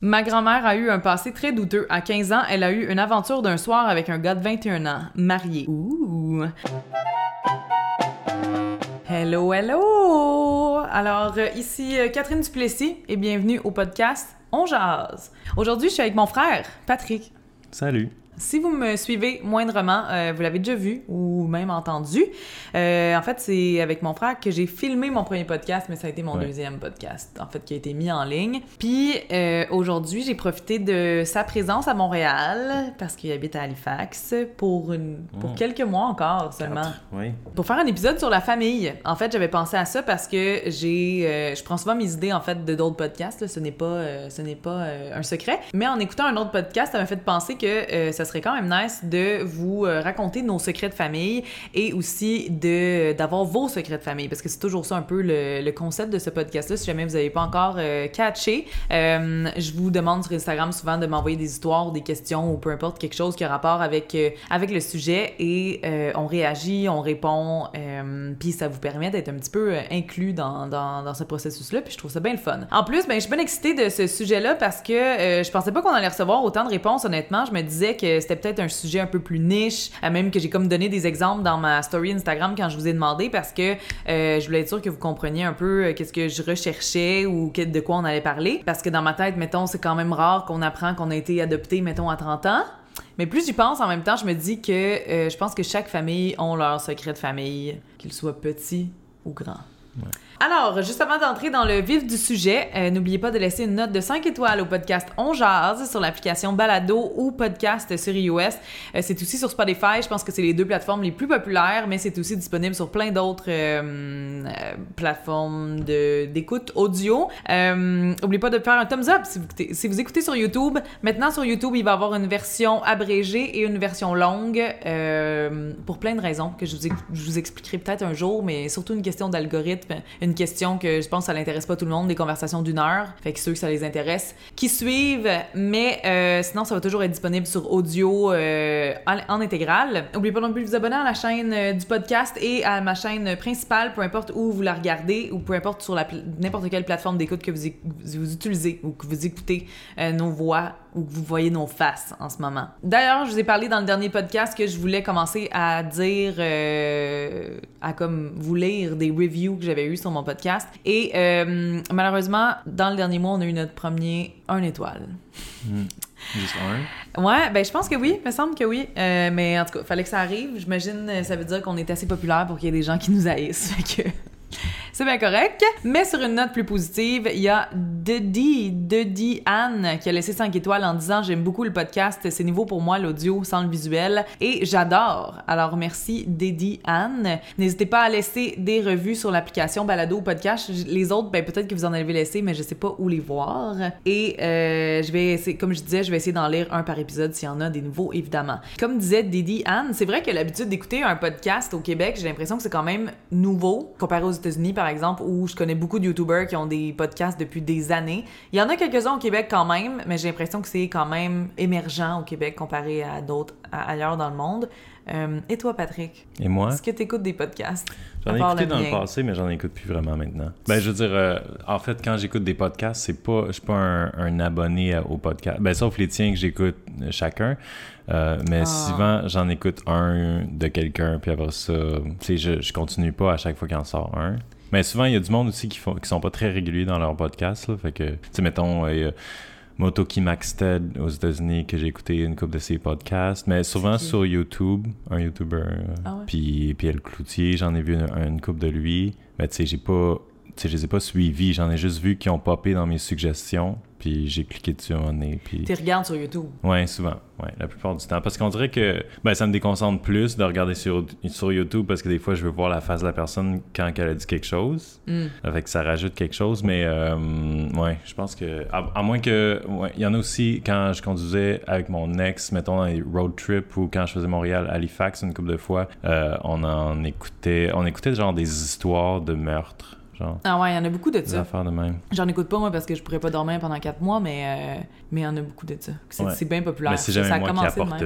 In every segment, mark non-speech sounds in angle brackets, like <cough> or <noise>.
Ma grand-mère a eu un passé très douteux. À 15 ans, elle a eu une aventure d'un soir avec un gars de 21 ans, marié. Ouh! Hello, hello! Alors, euh, ici euh, Catherine Duplessis et bienvenue au podcast On Jase. Aujourd'hui, je suis avec mon frère, Patrick. Salut. Si vous me suivez moindrement, euh, vous l'avez déjà vu ou même entendu. Euh, en fait, c'est avec mon frère que j'ai filmé mon premier podcast, mais ça a été mon Ouais. deuxième podcast, en fait, qui a été mis en ligne. Puis euh, aujourd'hui, j'ai profité de sa présence à Montréal parce qu'il habite à Halifax pour une, pour Mm. quelques mois encore seulement. Quatre, Oui. Pour faire un épisode sur la famille. En fait, j'avais pensé à ça parce que j'ai, euh, je prends souvent mes idées en fait de d'autres podcasts. là. Ce n'est pas, ce n'est pas un secret. Mais en écoutant un autre podcast, ça m'a fait penser que ça serait quand même nice de vous euh, raconter nos secrets de famille et aussi de d'avoir vos secrets de famille parce que c'est toujours ça un peu le, le concept de ce podcast-là. Si jamais vous n'avez pas encore euh, catché, euh, je vous demande sur Instagram souvent de m'envoyer des histoires des questions ou peu importe quelque chose qui a rapport avec avec le sujet et on réagit, on répond, puis ça vous permet d'être un petit peu inclus dans, dans, dans ce processus-là, puis je trouve ça bien le fun. En plus, ben, je suis bien excitée de ce sujet-là parce que je pensais pas qu'on allait recevoir autant de réponses, honnêtement. Je me disais que c'était peut-être un sujet un peu plus niche, même que j'ai comme donné des exemples dans ma story Instagram quand je vous ai demandé parce que euh, je voulais être sûre que vous compreniez un peu euh, qu'est-ce que je recherchais ou de quoi on allait parler. Parce que dans ma tête, mettons, c'est quand même rare qu'on apprend qu'on a été adopté, mettons, à 30 ans. Mais plus j'y pense, en même temps, je me dis que euh, je pense que chaque famille ont leur secret de famille, qu'ils soient petits ou grands. Alors, juste avant d'entrer dans le vif du sujet, euh, n'oubliez pas de laisser une note de 5 étoiles au podcast On Jase sur l'application Balado ou podcast sur iOS. Euh, c'est aussi sur Spotify, je pense que c'est les deux plateformes les plus populaires, mais c'est aussi disponible sur plein d'autres euh, plateformes d'écoute audio. N'oubliez pas de faire un thumbs up si vous, écoutez, sur YouTube. Maintenant, sur YouTube, il va y avoir une version abrégée et une version longue pour plein de raisons que je vous, expliquerai peut-être un jour, mais surtout une question d'algorithme, question que je pense que ça n'intéresse pas tout le monde, des conversations d'une heure. Fait que ceux que ça les intéresse, qui suivent, mais euh, sinon, ça va toujours être disponible sur audio euh, en, intégrale. N'oubliez pas non plus de vous abonner à la chaîne euh, du podcast et à ma chaîne principale, peu importe où vous la regardez ou peu importe sur n'importe quelle plateforme d'écoute que vous, utilisez ou que vous écoutez nos voix ou que vous voyez nos faces en ce moment. D'ailleurs, je vous ai parlé dans le dernier podcast que je voulais commencer à dire, euh, à comme vous lire des reviews que j'avais eues sur mon podcast. Et euh, malheureusement, dans le dernier mois, on a eu notre premier 1 étoile. Juste un? Ouais, ben je pense que oui, me semble que oui. Euh, mais en tout cas, fallait que ça arrive. J'imagine ça veut dire qu'on est assez populaire pour qu'il y ait des gens qui nous haïssent. <laughs> Fait que c'est bien correct. Mais sur une note plus positive, il y a Dedi, Dedi Anne qui a laissé 5 étoiles en disant J'aime beaucoup le podcast, c'est nouveau pour moi l'audio sans le visuel et j'adore. Alors merci Dedi Anne. N'hésitez pas à laisser des revues sur l'application Balado Podcast. Les autres, ben peut-être que vous en avez laissé, mais je sais pas où les voir. Et euh, je vais essayer, comme je disais, je vais essayer d'en lire un par épisode s'il y en a des nouveaux, évidemment. Comme disait Didi Anne, c'est vrai que l'habitude d'écouter un podcast au Québec, j'ai l'impression que c'est quand même nouveau comparé aux États-Unis, par exemple, où je connais beaucoup de YouTubers qui ont des podcasts depuis des années. Il y en a quelques-uns au Québec quand même, mais j'ai l'impression que c'est quand même émergent au Québec comparé à d'autres ailleurs dans le monde. Euh, et toi, Patrick, Et moi, est-ce que tu écoutes des podcasts? j'en ai écouté le dans le passé, mais j'en écoute plus vraiment maintenant. Ben, je veux dire, euh, en fait, quand j'écoute des podcasts, c'est pas, je suis pas un, un abonné à- au podcast. Ben, sauf les tiens que j'écoute euh, chacun. Euh, mais Ah. souvent, j'en écoute un de quelqu'un, puis après ça, tu sais, je, je continue pas à chaque fois qu'il en sort un. Mais souvent, il y a du monde aussi qui, font, qui sont pas très réguliers dans leur podcast. Là, fait que, tu sais, mettons, euh, il y a Motoki Maxted aux États-Unis que j'ai écouté une couple de ses podcasts. Mais souvent sur YouTube, un YouTuber. euh, Ah ouais? Puis Pierre Cloutier, j'en ai vu une, une couple de lui. Mais tu sais, j'ai pas. Je les ai pas suivis. J'en ai juste vu qui ont popé dans mes suggestions. Puis j'ai cliqué dessus un donné. Puis. Tu regardes sur YouTube. Ouais, souvent. Ouais, la plupart du temps. Parce qu'on dirait que ben, ça me déconcentre plus de regarder sur, sur YouTube parce que des fois, je veux voir la face de la personne quand elle a dit quelque chose. Hmm. Ça fait que ça rajoute quelque chose, mais euh, ouais, je pense que. À, à moins que. ouais, il y en a aussi quand je conduisais avec mon ex, mettons dans les road trips ou quand je faisais Montréal-Halifax une couple de fois, euh, on en écoutait. On écoutait genre des histoires de meurtres. Genre, Ah ouais, il y en a beaucoup de ça. affaires de même. J'en écoute pas moi parce que je pourrais pas dormir pendant quatre mois, mais euh, mais il y en a beaucoup de ça. C'est Ouais. bien populaire. Mais c'est Ça jamais a moi qui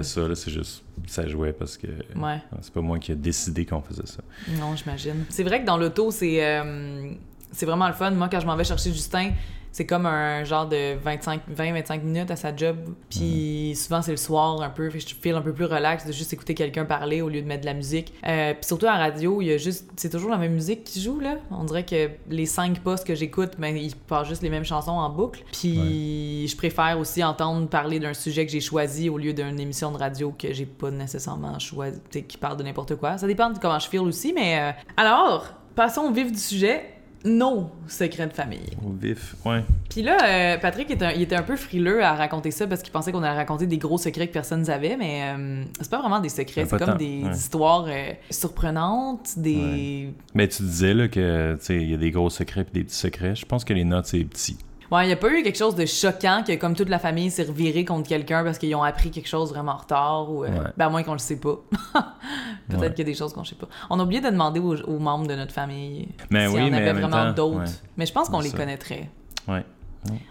ça, c'est juste. Ça jouait parce que. Ouais, C'est pas moi qui ai décidé qu'on faisait ça. non, j'imagine. C'est vrai que dans l'auto, c'est euh, c'est vraiment le fun. Moi, quand je m'en vais chercher Justin, c'est comme un genre de 20-25 minutes à sa job. Puis souvent, c'est le soir un peu. Fait que je feel un peu plus relax de juste écouter quelqu'un parler au lieu de mettre de la musique. Euh, puis surtout à la radio, il y a juste. C'est toujours la même musique qui joue, là. On dirait que les cinq postes que j'écoute, ben, ils passent juste les mêmes chansons en boucle. Puis je préfère aussi entendre parler d'un sujet que j'ai choisi au lieu d'une émission de radio que j'ai pas nécessairement choisi, qui parle de n'importe quoi. Ça dépend de comment je feel aussi, mais. euh, Alors, passons au vif du sujet. Nos secrets de famille. Au vif, ouais. Puis là, euh, Patrick, était un- il était un peu frileux à raconter ça parce qu'il pensait qu'on allait raconter des gros secrets que personne n'avait, mais euh, c'est pas vraiment des secrets, Ben, c'est comme des ouais. histoires euh, surprenantes, des... Mais tu disais là, que tu sais, il y a des gros secrets et des petits secrets. Je pense que les notes, c'est petit. Ouais, il y a pas eu quelque chose de choquant que comme toute la famille s'est revirée contre quelqu'un parce qu'ils ont appris quelque chose vraiment en retard ou... euh, Ouais. Ben à moins qu'on le sait pas. <laughs> Peut-être Ouais. qu'il y a des choses qu'on sait pas. On a oublié de demander aux, aux membres de notre famille Mais s'il oui, y en mais avait vraiment d'autres. Mais je pense qu'on les ça. connaîtrait. Ouais.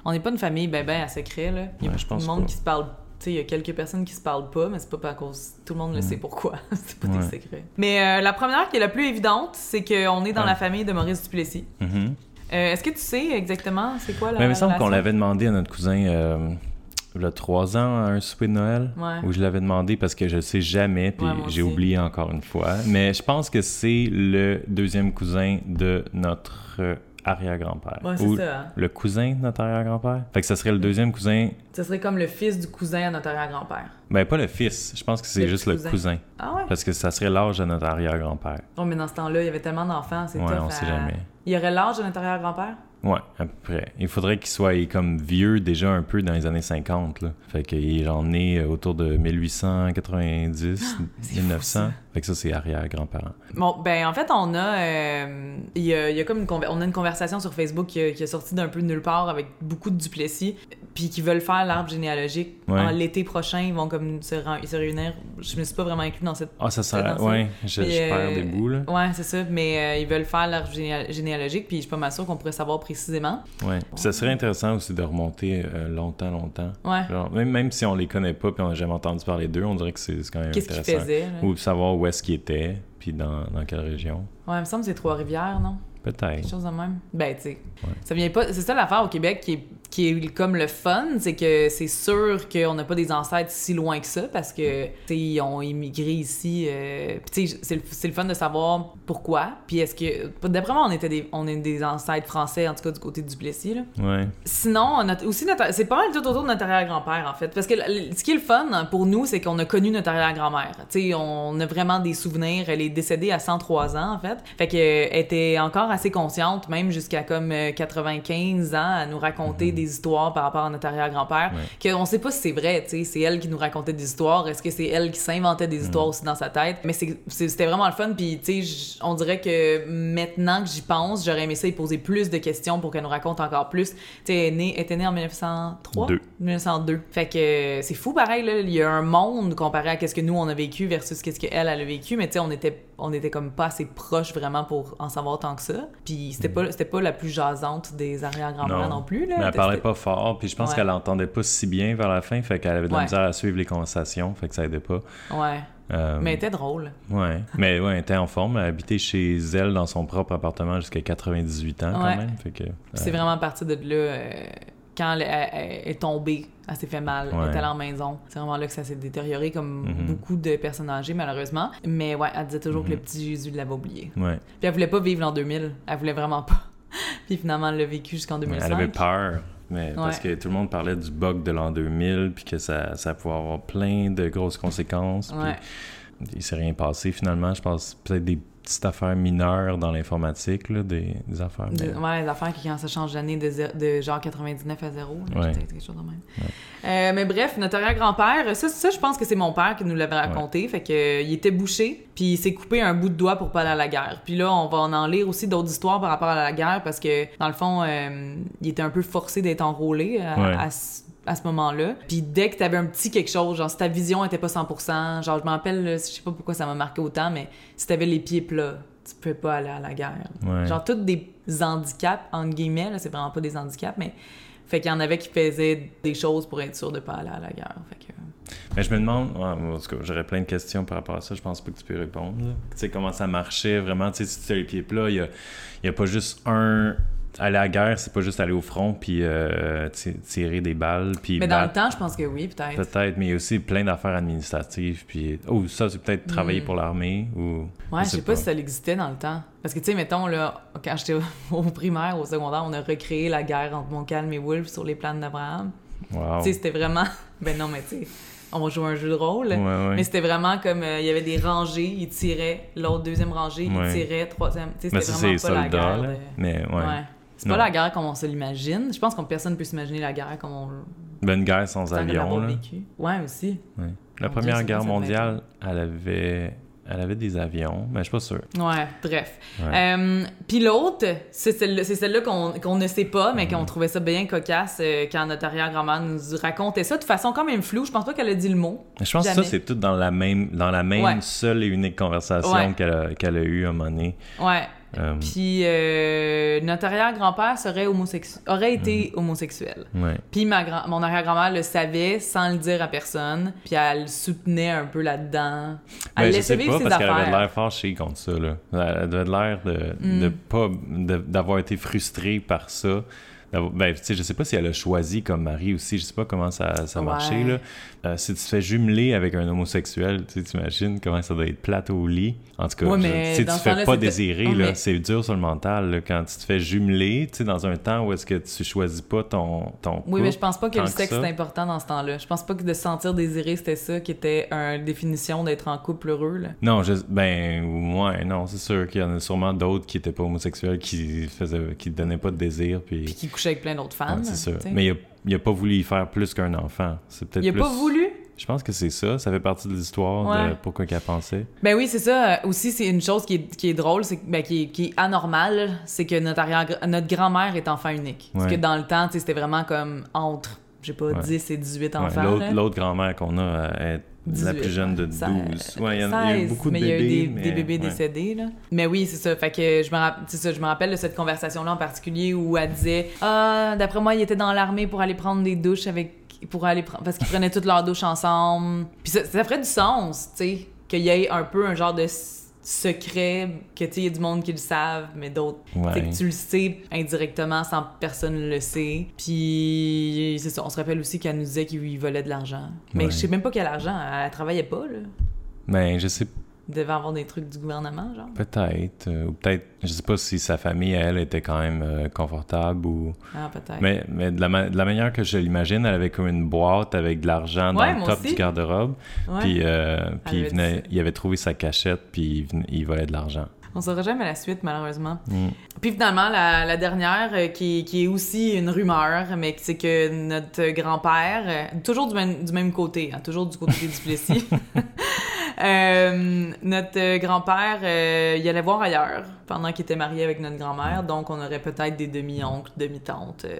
On n'est pas une famille ben ben à secret, là. Il y a beaucoup de monde pas. qui se parle. Il y a quelques personnes qui se parlent pas, mais c'est pas à cause. Tout le monde le sait pourquoi. <laughs> c'est pas des secrets. Mais euh, la première qui est la plus évidente, c'est qu'on est dans Ouais. la famille de Maurice Duplessis. Mhm. Euh, Est-ce que tu sais exactement c'est quoi la. Mais il me semble qu'on l'avait demandé à notre cousin euh, il y a trois ans à un souper de Noël. Ouais. Où je l'avais demandé parce que je le sais jamais, puis Ouais, j'ai oublié encore une fois. Mais je pense que c'est le deuxième cousin de notre euh, arrière-grand-père. Ouais, c'est Ou ça. le cousin de notre arrière-grand-père? Fait que ça serait le deuxième cousin. Ce serait comme le fils du cousin à notre arrière-grand-père. Ben, pas le fils. Je pense que c'est juste le cousin. Ah ouais? Parce que ça serait l'âge de notre arrière-grand-père. Oh, mais dans ce temps-là, il y avait tellement d'enfants, c'est Ouais, on à- sait jamais. Il y aurait l'âge de notre arrière-grand-père? Ouais, à peu près. Il faudrait qu'il soit comme vieux déjà un peu dans les années 50. Là. Fait qu'il est genre né autour de 1890, Ah, c'est fou, 1900. Ça. Fait que ça, c'est arrière-grand-parent. Bon, ben en fait, on a, euh, y a, il y a comme une, on a une conversation sur Facebook qui a, qui a sorti d'un peu de nulle part avec beaucoup de Duplessis, puis qui veulent faire l'arbre généalogique. Ouais. En l'été prochain, ils vont comme se, se réunir. Je me suis pas vraiment inclus dans cette. Ah, ça serait. dans ça. Ouais, je, Puis, je perds euh, des bouts, là. Ouais, c'est ça. Mais euh, ils veulent faire l'arbre généal- généalogique, puis je suis pas mal sûre qu'on pourrait savoir précisément. Ouais. Ça serait intéressant aussi de remonter euh, longtemps, longtemps. Ouais. Genre, même, même si on les connaît pas puis on n'a jamais entendu parler d'eux, on dirait que c'est quand même Qu'est-ce qu'ils faisaient? Ou savoir où est-ce qu'ils étaient, puis dans, dans quelle région. Ouais, il me semble que c'est Trois-Rivières, non? Peut-être. Quelque chose de même. Ben, tu sais. Ouais. Ça vient pas. C'est ça l'affaire au Québec qui est, qui est comme le fun, c'est que c'est sûr qu'on n'a pas des ancêtres si loin que ça parce que, ils ont immigré ici. euh, c'est le, fun de savoir pourquoi. Puis, est-ce que. D'après moi, on était des, on est des ancêtres français, en tout cas du côté du Duplessis, là. Ouais. Sinon, notre, aussi, notre- c'est pas mal tout autour de notre arrière-grand-père, en fait. Parce que ce qui est le fun pour nous, c'est qu'on a connu notre arrière-grand-mère. Tu on a vraiment des souvenirs. Elle est décédée à 103 ans, en fait. Fait qu'elle était encore assez consciente, même jusqu'à comme euh, 95 ans, à nous raconter des histoires par rapport à notre arrière-grand-père. Ouais. Qu'on sait pas si c'est vrai, tu sais. C'est elle qui nous racontait des histoires. Est-ce que c'est elle qui s'inventait des histoires aussi dans sa tête? Mais c'était vraiment le fun. Puis, tu sais, on dirait que maintenant que j'y pense, j'aurais aimé ça y poser plus de questions pour qu'elle nous raconte encore plus. Tu sais, elle était née en 1903? Deux. 1902. Fait que euh, c'est fou pareil, là. Il y a un monde comparé à qu'est-ce que nous on a vécu versus qu'est-ce qu'elle, elle a vécu. Mais tu sais, on était, on était comme pas assez proches vraiment pour en savoir tant que ça. Puis c'était pas, c'était pas la plus jasante des arrière-grands-mères non. plus, là. Mais parlait pas fort, puis je pense Ouais. qu'elle entendait pas si bien vers la fin, fait qu'elle avait de la Ouais. misère à suivre les conversations, fait que ça aidait pas. Ouais. Euh, Mais elle était drôle. Ouais, <laughs> mais ouais, elle était en forme. Elle habitait chez elle dans son propre appartement jusqu'à 98 ans quand même. Fait que, Puis C'est vraiment parti de là. euh, quand elle, elle- elle est tombée, elle s'est fait mal, elle est allée en maison. C'est vraiment là que ça s'est détérioré, comme Mhm. beaucoup de personnes âgées, malheureusement. Mais ouais, elle disait toujours que Mhm. le petit Jésus l'avait oublié. ouais. Puis elle voulait pas vivre l'an 2000. Elle voulait vraiment pas. <laughs> Puis finalement, elle l'a vécu jusqu'en 2005. Elle avait peur. Mais parce que tout le monde parlait du bug de l'an 2000, puis que ça, ça pouvait avoir plein de grosses conséquences. puis Ouais. il s'est rien passé finalement. Je pense peut-être des petites affaires mineures dans l'informatique, là, des, des affaires. De- mais- ouais, les affaires qui, quand ça change d'année de, genre 99 à 0, là, Ouais. quelque chose de même. Euh, mais bref, notre arrière-grand-père, ça, ça, je pense que c'est mon père qui nous l'avait raconté. Fait que, euh, il était bouché, puis il s'est coupé un bout de doigt pour pas aller à la guerre. Puis là, on va en lire aussi d'autres histoires par rapport à la guerre parce que, dans le fond, euh, il était un peu forcé d'être enrôlé à, Ouais. à à ce moment-là. Puis dès que t'avais un petit quelque chose, genre si ta vision était pas 100%, genre je me rappelle, je sais pas pourquoi ça m'a marqué autant, mais si t'avais les pieds plats, tu pouvais pas aller à la guerre. Ouais. Genre tous des handicaps, entre guillemets, là, c'est vraiment pas des handicaps, mais fait qu'il y en avait qui faisaient des choses pour être sûr de pas aller à la guerre. Fait que... Mais je me demande, ouais, en tout cas, j'aurais plein de questions par rapport à ça, je pense pas que tu peux répondre. Tu sais, comment ça marchait vraiment, tu sais, si tu as les pieds plats, il y a, il y a pas juste un aller à la guerre, c'est pas juste aller au front puis euh, ti- tirer des balles puis Mais dans le temps, je pense que oui, peut-être. Peut-être, mais il y a aussi plein d'affaires administratives. Puis, oh, ça, c'est peut-être travailler Mm. pour l'armée ou. Ouais, je sais pas, si ça existait dans le temps. Parce que, tu sais, mettons, là, quand j'étais au, <laughs> primaire, au secondaire, on a recréé la guerre entre Montcalm et Wolfe sur les plaines d'Abraham. Wow. Tu sais, c'était vraiment... <laughs> Ben non, mais tu sais, on jouait un jeu de rôle. Ouais, ouais. Mais c'était vraiment comme, euh, il y avait des rangées, ils tiraient, l'autre deuxième rangée, Ouais. ils tiraient, troisième... Tu sais, Mais c'était vraiment c'est pas la soldats, guerre là. de- Mais ouais. C'est pas la guerre comme on se l'imagine. Je pense que personne peut s'imaginer la guerre comme on... Ben, une guerre sans avion, là. vécu. Ouais, aussi. La Première Guerre mondiale, elle avait, elle avait des avions, mais je suis pas sûr. Ouais, bref. Ouais. Euh, Puis l'autre, c'est celle-là, celle-là qu'on ne sait pas, mais Mhm. qu'on trouvait ça bien cocasse euh, quand notre arrière-grand-mère nous racontait ça de façon quand même floue. Je pense pas qu'elle a dit le mot. Je pense que ça, c'est tout dans la même, dans la même Ouais. seule et unique conversation Ouais. qu'elle a, a eue à un moment donné. Ouais. Euh, Puis euh, notre arrière-grand-père serait homosexuel, aurait été Mhm. homosexuel. ouais. Puis ma grand- mon arrière-grand-mère le savait sans le dire à personne. Puis elle soutenait un peu là-dedans. Elle Ben, laissait vivre pas, ses parce qu'elle avait affaires. l'air fâchée contre ça, là. Elle avait l'air de, Mm. de pas... d'avoir été frustrée par ça. Ben, je sais pas si elle a choisi comme mari aussi, je sais pas comment ça, ça Ouais. marchait, là. Euh, si tu te fais jumeler avec un homosexuel, tu sais, t'imagines comment ça doit être plate au lit. En tout cas, Ouais, je- mais tu ce fais pas désirer, mais- C'est dur sur le mental, là, quand tu te fais jumeler, tu sais, dans un temps où est-ce que tu choisis pas ton, ton Oui, mais couple. je pense pas que le sexe ça. est important dans ce temps-là. Je pense pas que de se sentir désiré, c'était ça qui était une définition d'être en couple heureux. Là. Non, je, ben, ouais, non, c'est sûr qu'il y en a sûrement d'autres qui étaient pas homosexuels, qui faisaient, qui donnaient pas de désir, puis... Puis qui couchait avec plein d'autres Ouais, femmes. c'est sûr. Mais il a, il a pas voulu y faire plus qu'un enfant. C'est peut-être Il a plus... pas voulu? Je pense que c'est ça. Ça fait partie de l'histoire Ouais. de pourquoi qu'elle pensait. Ben oui, c'est ça. Aussi, c'est une chose qui est, qui est drôle, c'est ben, qui, est, qui est anormale, c'est que notre, notre grand-mère est enfant unique. Parce que dans le temps, c'était vraiment comme entre, je sais pas, Ouais. 10 et 18 Ouais, enfants. l'autre grand-mère qu'on a euh, est la 18, plus jeune de ouais. 12. Ça- Ouais, il y, il y a eu 16, beaucoup de mais il y a eu des, mais- des bébés ouais. décédés, là. Mais oui, c'est ça. Fait que je me, rapp- c'est ça, je me rappelle de cette conversation-là en particulier où elle disait Ah, d'après moi, il était dans l'armée pour aller prendre des douches avec. pour aller parce qu'ils prenaient toutes leurs douches ensemble. Puis ça, ça ferait du sens, tu sais, qu'il y ait un peu un genre de secret, que tu il y a du monde qui le savent, mais d'autres. Ouais. que tu le sais indirectement sans personne le sait. Puis c'est ça, on se rappelle aussi qu'elle nous disait qu'il lui volait de l'argent. Mais Ouais. je sais même pas quel argent, elle travaillait pas, là. Ben, je sais devait avoir des trucs du gouvernement, genre? peut-être. euh, ou peut-être, je sais pas si sa famille, elle, était quand même euh, confortable ou. Ah, peut-être. Mais, mais de, la ma- de la manière que je l'imagine, elle avait comme une boîte avec de l'argent dans le top aussi. du garde-robe. Ouais. Puis, euh, puis il, venait, il avait trouvé sa cachette, puis il, venait- il volait de l'argent. On saura jamais la suite, malheureusement. Mm. Puis finalement, la, la dernière, euh, qui, qui est aussi une rumeur, mais c'est que notre grand-père, euh, toujours du même, du même côté, hein, toujours du côté des Duplessis, <laughs> <laughs> euh, notre grand-père, euh, il allait voir ailleurs pendant qu'il était marié avec notre grand-mère, donc on aurait peut-être des demi-oncles, demi-tantes, euh,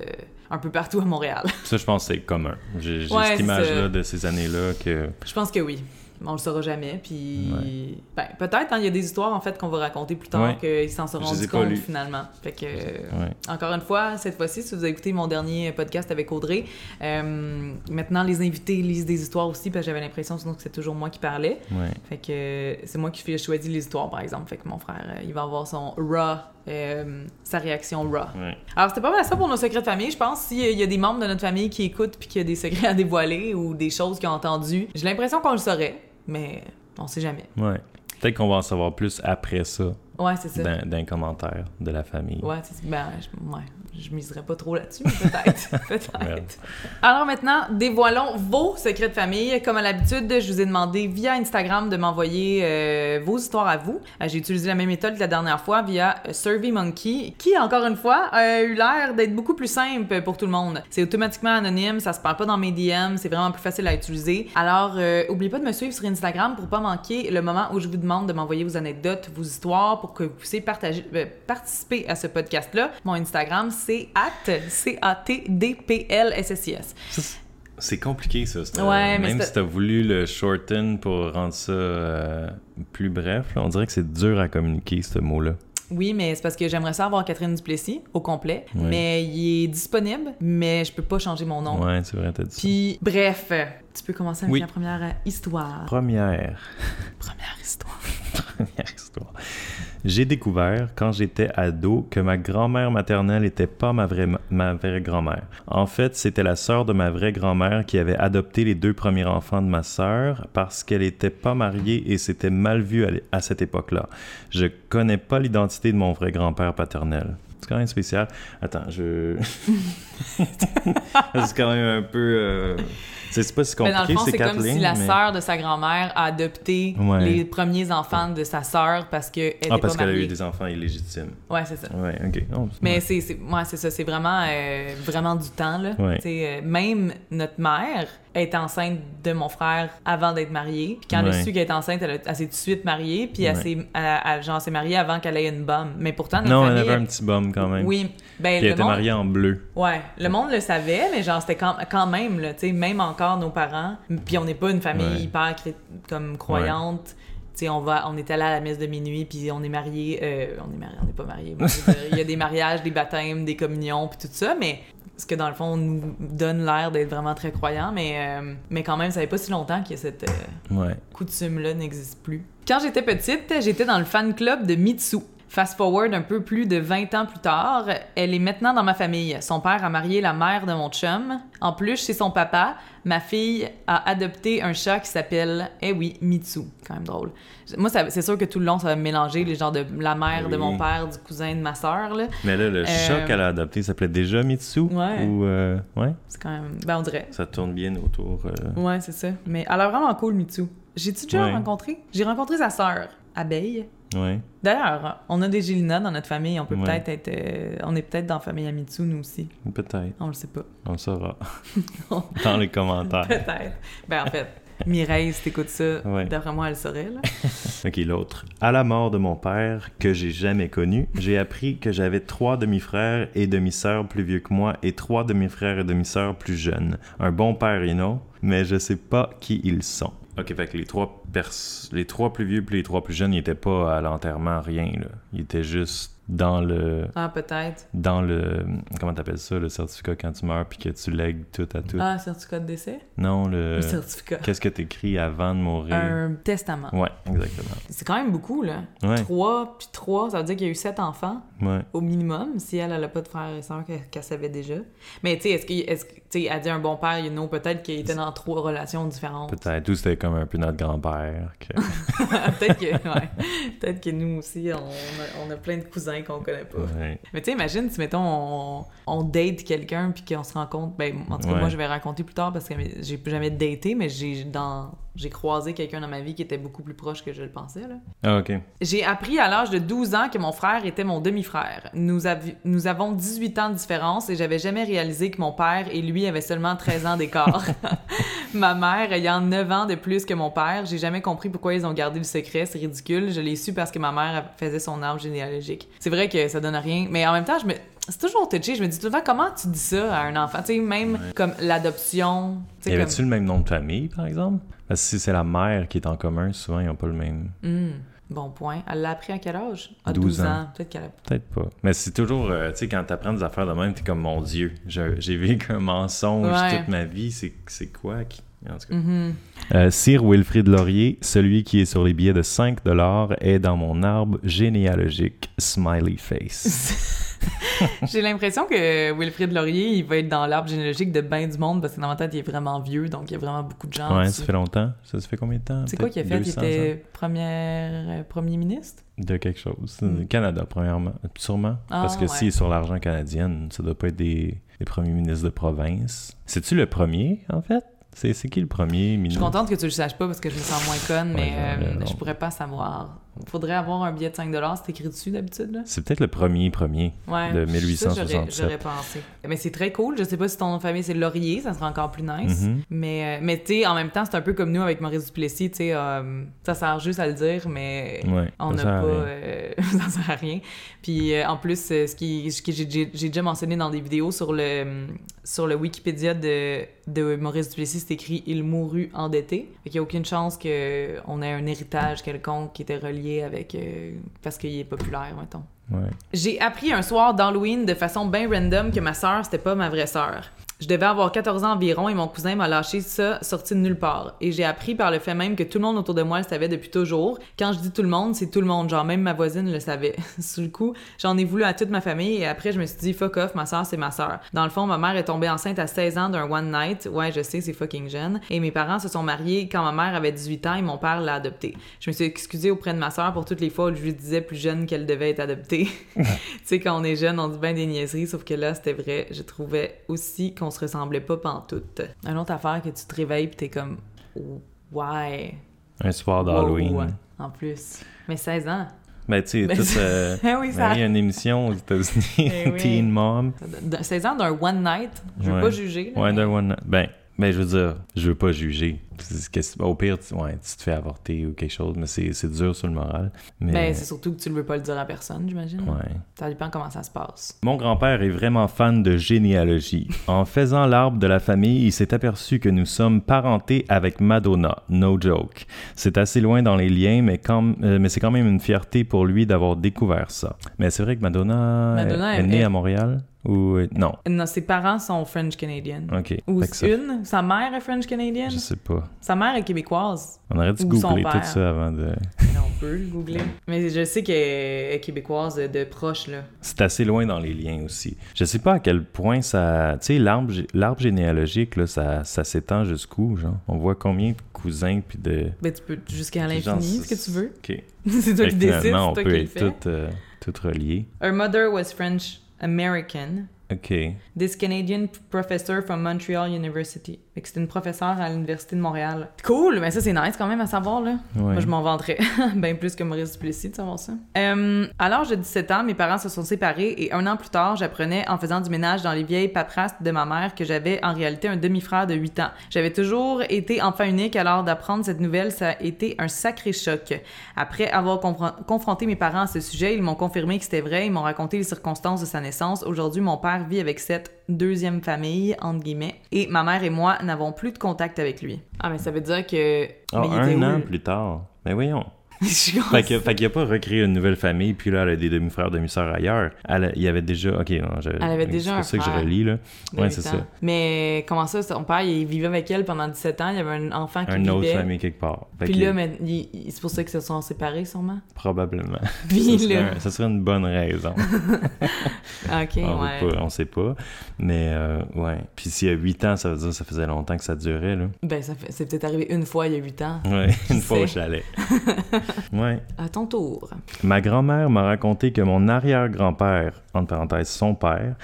un peu partout à Montréal. Ça, je pense que c'est commun. J'ai Ouais, cette image-là de ces années-là que. Je pense que oui. On le saura jamais, puis... Ouais. Ben, peut-être, hein, il y a des histoires, en fait, qu'on va raconter plus tard, Ouais. qu'ils s'en seront rendus compte, finalement. Fait que... Ouais. Encore une fois, cette fois-ci, si vous avez écouté mon dernier podcast avec Audrey, euh, maintenant les invités lisent des histoires aussi, parce que j'avais l'impression sinon que c'est toujours moi qui parlais. Fait que euh, c'est moi qui fais choisir les histoires, par exemple. Fait que mon frère, euh, il va avoir son raw, euh, sa réaction raw. Ouais. Alors c'était pas mal ça pour nos secrets de famille. Je pense s'il y a des membres de notre famille qui écoutent puis qu'il y a des secrets à dévoiler ou des choses qu'ils ont entendues, j'ai l'impression qu'on le saurait, mais on sait jamais. Ouais. Peut-être qu'on va en savoir plus après ça, Ouais, c'est ça. d'un commentaire de la famille. Ouais, c'est ben, ouais, je miserais pas trop là-dessus, peut-être. <laughs> Peut-être. Alors maintenant, dévoilons vos secrets de famille. Comme à l'habitude, je vous ai demandé via Instagram de m'envoyer euh, vos histoires à vous. Euh, J'ai utilisé la même méthode que la dernière fois via euh, SurveyMonkey, qui, encore une fois, a eu l'air d'être beaucoup plus simple pour tout le monde. C'est automatiquement anonyme, ça se parle pas dans mes DM, c'est vraiment plus facile à utiliser. Alors, euh, oubliez pas de me suivre sur Instagram pour pas manquer le moment où je vous demande de m'envoyer vos anecdotes, vos histoires, pour que vous puissiez partager, euh, participer à ce podcast-là. Mon Instagram, c'est at C-A-T-D-P-L-S-S-I-S. Ça, c'est- C'est compliqué, ça. Ouais, mais Même c'est- si t'as voulu le shorten pour rendre ça euh, plus bref, là, on dirait que c'est dur à communiquer, ce mot-là. Oui, mais c'est parce que j'aimerais ça avoir Catherine Duplessis au complet, mais il est disponible, mais je peux pas changer mon nom. Ouais, c'est vrai, t'as dit. Puis, bref, tu peux commencer avec Oui. la première euh, histoire. Première. <laughs> Première histoire. <laughs> Première histoire. J'ai découvert, quand j'étais ado, que ma grand-mère maternelle n'était pas ma vraie, ma vraie grand-mère. En fait, c'était la sœur de ma vraie grand-mère qui avait adopté les deux premiers enfants de ma sœur parce qu'elle n'était pas mariée et c'était mal vu à, à cette époque-là. Je connais pas l'identité de mon vrai grand-père paternel. C'est quand même spécial. Attends, je. <laughs> c'est quand même un peu. euh, C'est pas si Mais compliqué, dans le fond, c'est comme si lignes, la mais- sœur de sa grand-mère a adopté Ouais. les premiers enfants de sa sœur parce qu'elle Ah, parce qu'elle a eu des enfants illégitimes. Ouais, c'est ça. Ouais, ok. C'est- Mais c'est ouais, c'est ça, c'est vraiment euh, vraiment du temps là. Euh, même notre mère est enceinte de mon frère avant d'être mariée. Puis quand elle a su qu'elle est enceinte, elle, a- elle s'est tout de suite mariée. Puis elle Ouais. s'est elle- elle- genre s'est mariée avant qu'elle ait une bombe. Mais pourtant Non, elle famille, avait un petit bum quand même. oui, ben Puis elle le était monde, mariée en bleu. ouais, le monde le savait, mais genre c'était quand, quand même là, tu sais, même encore nos parents. Puis on n'est pas une famille Ouais. hyper comme croyante. Tu sais, on va, on est allé à la messe de minuit, puis on est mariés, euh, on est mariés, on n'est pas dire, Il y a des mariages, des baptêmes, des communions, puis tout ça, mais ce que dans le fond nous donne l'air d'être vraiment très croyants, mais, euh, mais quand même, ça fait pas si longtemps que cette euh, Ouais. coutume-là n'existe plus. Quand j'étais petite, j'étais dans le fan club de Mitsu. Fast forward un peu plus de 20 ans plus tard, elle est maintenant dans ma famille. Son père a marié la mère de mon chum. En plus, chez son papa, ma fille a adopté un chat qui s'appelle, eh oui, Mitsu. Quand même drôle. Moi, c'est sûr que tout le long, ça va me mélanger les genres de la mère de mon père, du cousin de ma sœur. là. Mais là, le chat Euh, qu'elle a adopté s'appelait déjà Mitsu. Ouais. Ou, euh, ouais? C'est quand même... Ben, on dirait. Ça tourne bien autour. euh, Ouais, c'est ça. Mais elle a vraiment cool, Mitsu. J'ai-tu déjà Ouais. rencontré? J'ai rencontré sa sœur, Abeille. Ouais. D'ailleurs, on a des Gélina dans notre famille. On peut Ouais. peut-être être. euh, on est peut-être dans la famille Amitsu, nous aussi. Peut-être. On le sait pas. On le saura. <laughs> Dans les commentaires. Peut-être. Ben, en fait, Mireille, si t'écoutes ça, Ouais. d'après moi, elle saurait, là. <laughs> Ok, l'autre. À la mort de mon père, que j'ai jamais connu, j'ai appris que j'avais trois demi-frères et demi-sœurs plus vieux que moi et trois demi-frères et demi-sœurs plus jeunes. Un bon père et non, mais je sais pas qui ils sont. Ok, fait que les trois, pers- les trois plus vieux puis les trois plus jeunes, ils étaient pas à l'enterrement, rien, là. Ils étaient juste dans le... Ah, peut-être. Dans le... Comment t'appelles ça, le certificat quand tu meurs puis que tu lègues tout à tout? Ah, certificat de décès? Non, le... Un certificat. Qu'est-ce que t'écris avant de mourir? Un testament. Ouais, exactement. C'est quand même beaucoup, là. Ouais, Trois, puis trois, ça veut dire qu'il y a eu sept enfants, ouais. au minimum, si elle, elle a pas de frères et sœurs qu'elle qu'elle savait déjà. Mais, tu sais, est-ce qu'il... Est-ce, que- tu sais, elle dit un bon père, you know, peut-être qu'il était dans trois relations différentes. Peut-être. Ou c'était comme un peu notre grand-père. que- <laughs> peut-être que, ouais. Peut-être que nous aussi, on a, on a plein de cousins qu'on connaît pas. Ouais. Mais tu sais, imagine si, mettons, on, on date quelqu'un puis qu'on se rencontre. Ben, en tout cas, moi, je vais raconter plus tard parce que j'ai plus jamais daté, mais j'ai dans. J'ai croisé quelqu'un dans ma vie qui était beaucoup plus proche que je le pensais. Là. Ah, ok. J'ai appris à l'âge de 12 ans que mon frère était mon demi-frère. Nous, nous avons 18 ans de différence et j'avais jamais réalisé que mon père et lui avaient seulement 13 ans d'écart. <laughs> Ma mère ayant 9 ans de plus que mon père, j'ai jamais compris pourquoi ils ont gardé le secret, c'est ridicule. Je l'ai su parce que ma mère faisait son arbre généalogique. C'est vrai que ça donne rien, mais en même temps, je me... c'est toujours touché. Je me dis tout le temps, comment tu dis ça à un enfant? Tu sais, même comme l'adoption. Y avait-tu comme... le même nom de famille, par exemple? Parce que si c'est la mère qui est en commun, souvent, ils n'ont pas le même. Hmm, bon point. Elle l'a appris à quel âge? À 12 12 ans. ans. Peut-être qu'elle a Peut-être pas. Mais c'est toujours, euh, tu sais, quand t'apprends des affaires de même, t'es comme, mon Dieu, j'ai vécu un mensonge Ouais. toute ma vie, c'est c'est quoi qui... En tout cas. Mhm. Euh, Sir Wilfrid Laurier, celui qui est sur les billets de 5 est dans mon arbre généalogique Smiley Face. <laughs> J'ai l'impression que Wilfrid Laurier, il va être dans l'arbre généalogique de ben du monde parce que dans ma tête, il est vraiment vieux, donc il y a vraiment beaucoup de gens. ouais, dessus. ça fait longtemps. Ça, ça fait combien de temps? C'est quoi qu'il a fait? Peut-être Il 200 ans? était première, euh, premier ministre? De quelque chose. Mm. Canada, premièrement. Sûrement. Ah, Parce que ouais. s'il est sur l'argent canadien, ça doit pas être des, des premiers ministres de province. C'est-tu le premier, en fait? C'est qui le premier Je ministre? suis contente que tu le saches pas parce que je me sens moins conne, mais Ouais, euh, je pourrais pas savoir. Faudrait avoir un billet de 5 c'est écrit dessus d'habitude? C'est peut-être le premier premier. Ouais. De ça, 1867. j'aurais- pensé. Mais c'est très cool. Je sais pas si ton nom de famille c'est Laurier, ça serait encore plus nice. Mhm. Mais, euh, mais tu sais, en même temps, c'est un peu comme nous avec Maurice Duplessis, tu sais, euh, ça sert juste à le dire, mais Ouais, on n'a pas. euh, <laughs> ça sert à rien. Puis euh, en plus, ce qui, ce que j'ai- déjà mentionné dans des vidéos sur le, sur le Wikipédia de, de Maurice Duplessis, c'est écrit Il mourut endetté. Fait qu'il n'y a aucune chance qu'on ait un héritage quelconque qui était relié avec. euh, parce qu'il est populaire, mettons. Ouais. J'ai appris un soir d'Halloween de façon bien random que ma sœur, c'était pas ma vraie sœur. Je devais avoir 14 ans environ et mon cousin m'a lâché ça sorti de nulle part. Et j'ai appris par le fait même que tout le monde autour de moi le savait depuis toujours. Quand je dis tout le monde, c'est tout le monde. Genre, même ma voisine le savait. <laughs> Sur le coup, j'en ai voulu à toute ma famille et après, je me suis dit, fuck off, ma soeur, c'est ma soeur. Dans le fond, ma mère est tombée enceinte à 16 ans d'un one night. Ouais, je sais, c'est fucking jeune. Et mes parents se sont mariés quand ma mère avait 18 ans et mon père l'a adoptée. Je me suis excusée auprès de ma soeur pour toutes les fois où je lui disais plus jeune qu'elle devait être adoptée. <laughs> tu sais, quand on est jeune, on dit bien des niaiseries, sauf que là, c'était vrai. Je trouvais aussi se ressemblait pas pantoute. Une autre affaire que tu te réveilles pis t'es comme, ouais. Un soir d'Halloween. Wow, en plus. Mais 16 ans. Ben, tu sais, Ben, tout, c'est- euh, Ah oui, ça- ben, il y a une émission aux États-Unis, Eh <laughs> oui. Teen Mom. De- 16 ans d'un one night. Je veux Ouais. pas juger. là, Ouais, mais- d'un one. Ben, ben, je veux dire, je veux pas juger. Au pire, tu, ouais, tu te fais avorter ou quelque chose, mais c'est dur sur le moral. Mais, Ben, c'est surtout que tu ne veux pas le dire à personne, j'imagine. ouais. Ça dépend comment ça se passe. Mon grand-père est vraiment fan de généalogie. En faisant l'arbre de la famille, il s'est aperçu que nous sommes parentés avec Madonna. No joke. C'est assez loin dans les liens, mais, quand- euh, mais c'est quand même une fierté pour lui d'avoir découvert ça. Mais c'est vrai que Madonna, Madonna est, est est- née est- à Montréal ou euh, non Non, ses parents sont French-Canadian. Ok. Ou ça- une, sa mère est French-Canadian. Je sais pas. Sa mère est québécoise. On aurait dû googler tout ça avant de. Mais <laughs> on peut le googler. Mais je sais qu'elle est québécoise de proche, là. C'est assez loin dans les liens aussi. Je sais pas à quel point ça. Tu sais, l'arbre gé- l'arbre généalogique, là, ça, ça s'étend jusqu'où, genre? On voit combien de cousins puis de. Ben, tu peux jusqu'à l'infini, ce que tu veux. Ok. <laughs> c'est toi qui décides, c'est toi peut qui le être fais. toutes euh, toutes reliées. Her mother was French American. Ok. This Canadian professor from Montreal University. Fait que c'est une professeure à l'Université de Montréal. Cool! Mais ça, c'est nice quand même à savoir, là. Ouais. Moi, je m'en vanterais <laughs> bien plus que Maurice Duplessis de savoir ça. Euh, à l'âge de 17 ans, mes parents se sont séparés et un an plus tard, j'apprenais en faisant du ménage dans les vieilles paperasses de ma mère que j'avais en réalité un demi-frère de 8 ans. J'avais toujours été enfant unique, alors d'apprendre cette nouvelle, ça a été un sacré choc. Après avoir confron- confronté mes parents à ce sujet, ils m'ont confirmé que c'était vrai, ils m'ont raconté les circonstances de sa naissance. Aujourd'hui, mon père vit avec cette deuxième famille, entre guillemets, et ma mère et moi n'avons plus de contact avec lui. Ah, mais ça veut dire que... Ah, un an plus tard. Mais voyons. <laughs> Fait qu'il a pas recréé une nouvelle famille, puis là, elle a des demi-frères, demi-sœurs ailleurs. Elle, il y avait déjà. Ok, non, je- Elle avait déjà C'est un pour ça que je relis, là. Ouais, c'est ça. Mais comment ça, son père, il vivait avec elle pendant 17 ans, il y avait un enfant qui Une autre vivait. famille quelque part. Fait Puis que- là, mais, c'est pour ça qu'ils se sont séparés, sûrement? Probablement. <laughs> Puis ça, serait un- ça serait une bonne raison. <laughs> Ok, on, ouais. pas, on sait pas. Mais, euh, ouais. Puis s'il y a 8 ans, ça veut dire que ça faisait longtemps que ça durait, là. Ben, c'est peut-être arrivé une fois il y a 8 ans. Ouais, une fois au sais. chalet. <laughs> ouais. À ton tour. Ma grand-mère m'a raconté que mon arrière-grand-père, entre parenthèses son père,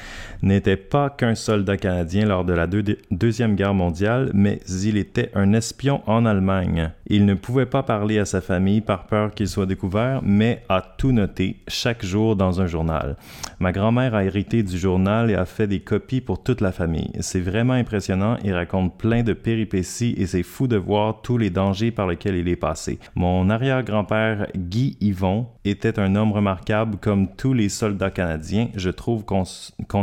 n'était pas qu'un soldat canadien lors de la deux- Deuxième Guerre mondiale, mais il était un espion en Allemagne. Il ne pouvait pas parler à sa famille par peur qu'il soit découvert, mais a tout noté chaque jour dans un journal. Ma grand-mère a hérité du journal et a fait des copies pour toute la famille. C'est vraiment impressionnant et raconte plein de péripéties et c'est fou de voir tous les dangers par lesquels il est passé. Mon arrière-grand-père Guy Yvon était un homme remarquable comme tous les soldats canadiens. Je trouve qu'on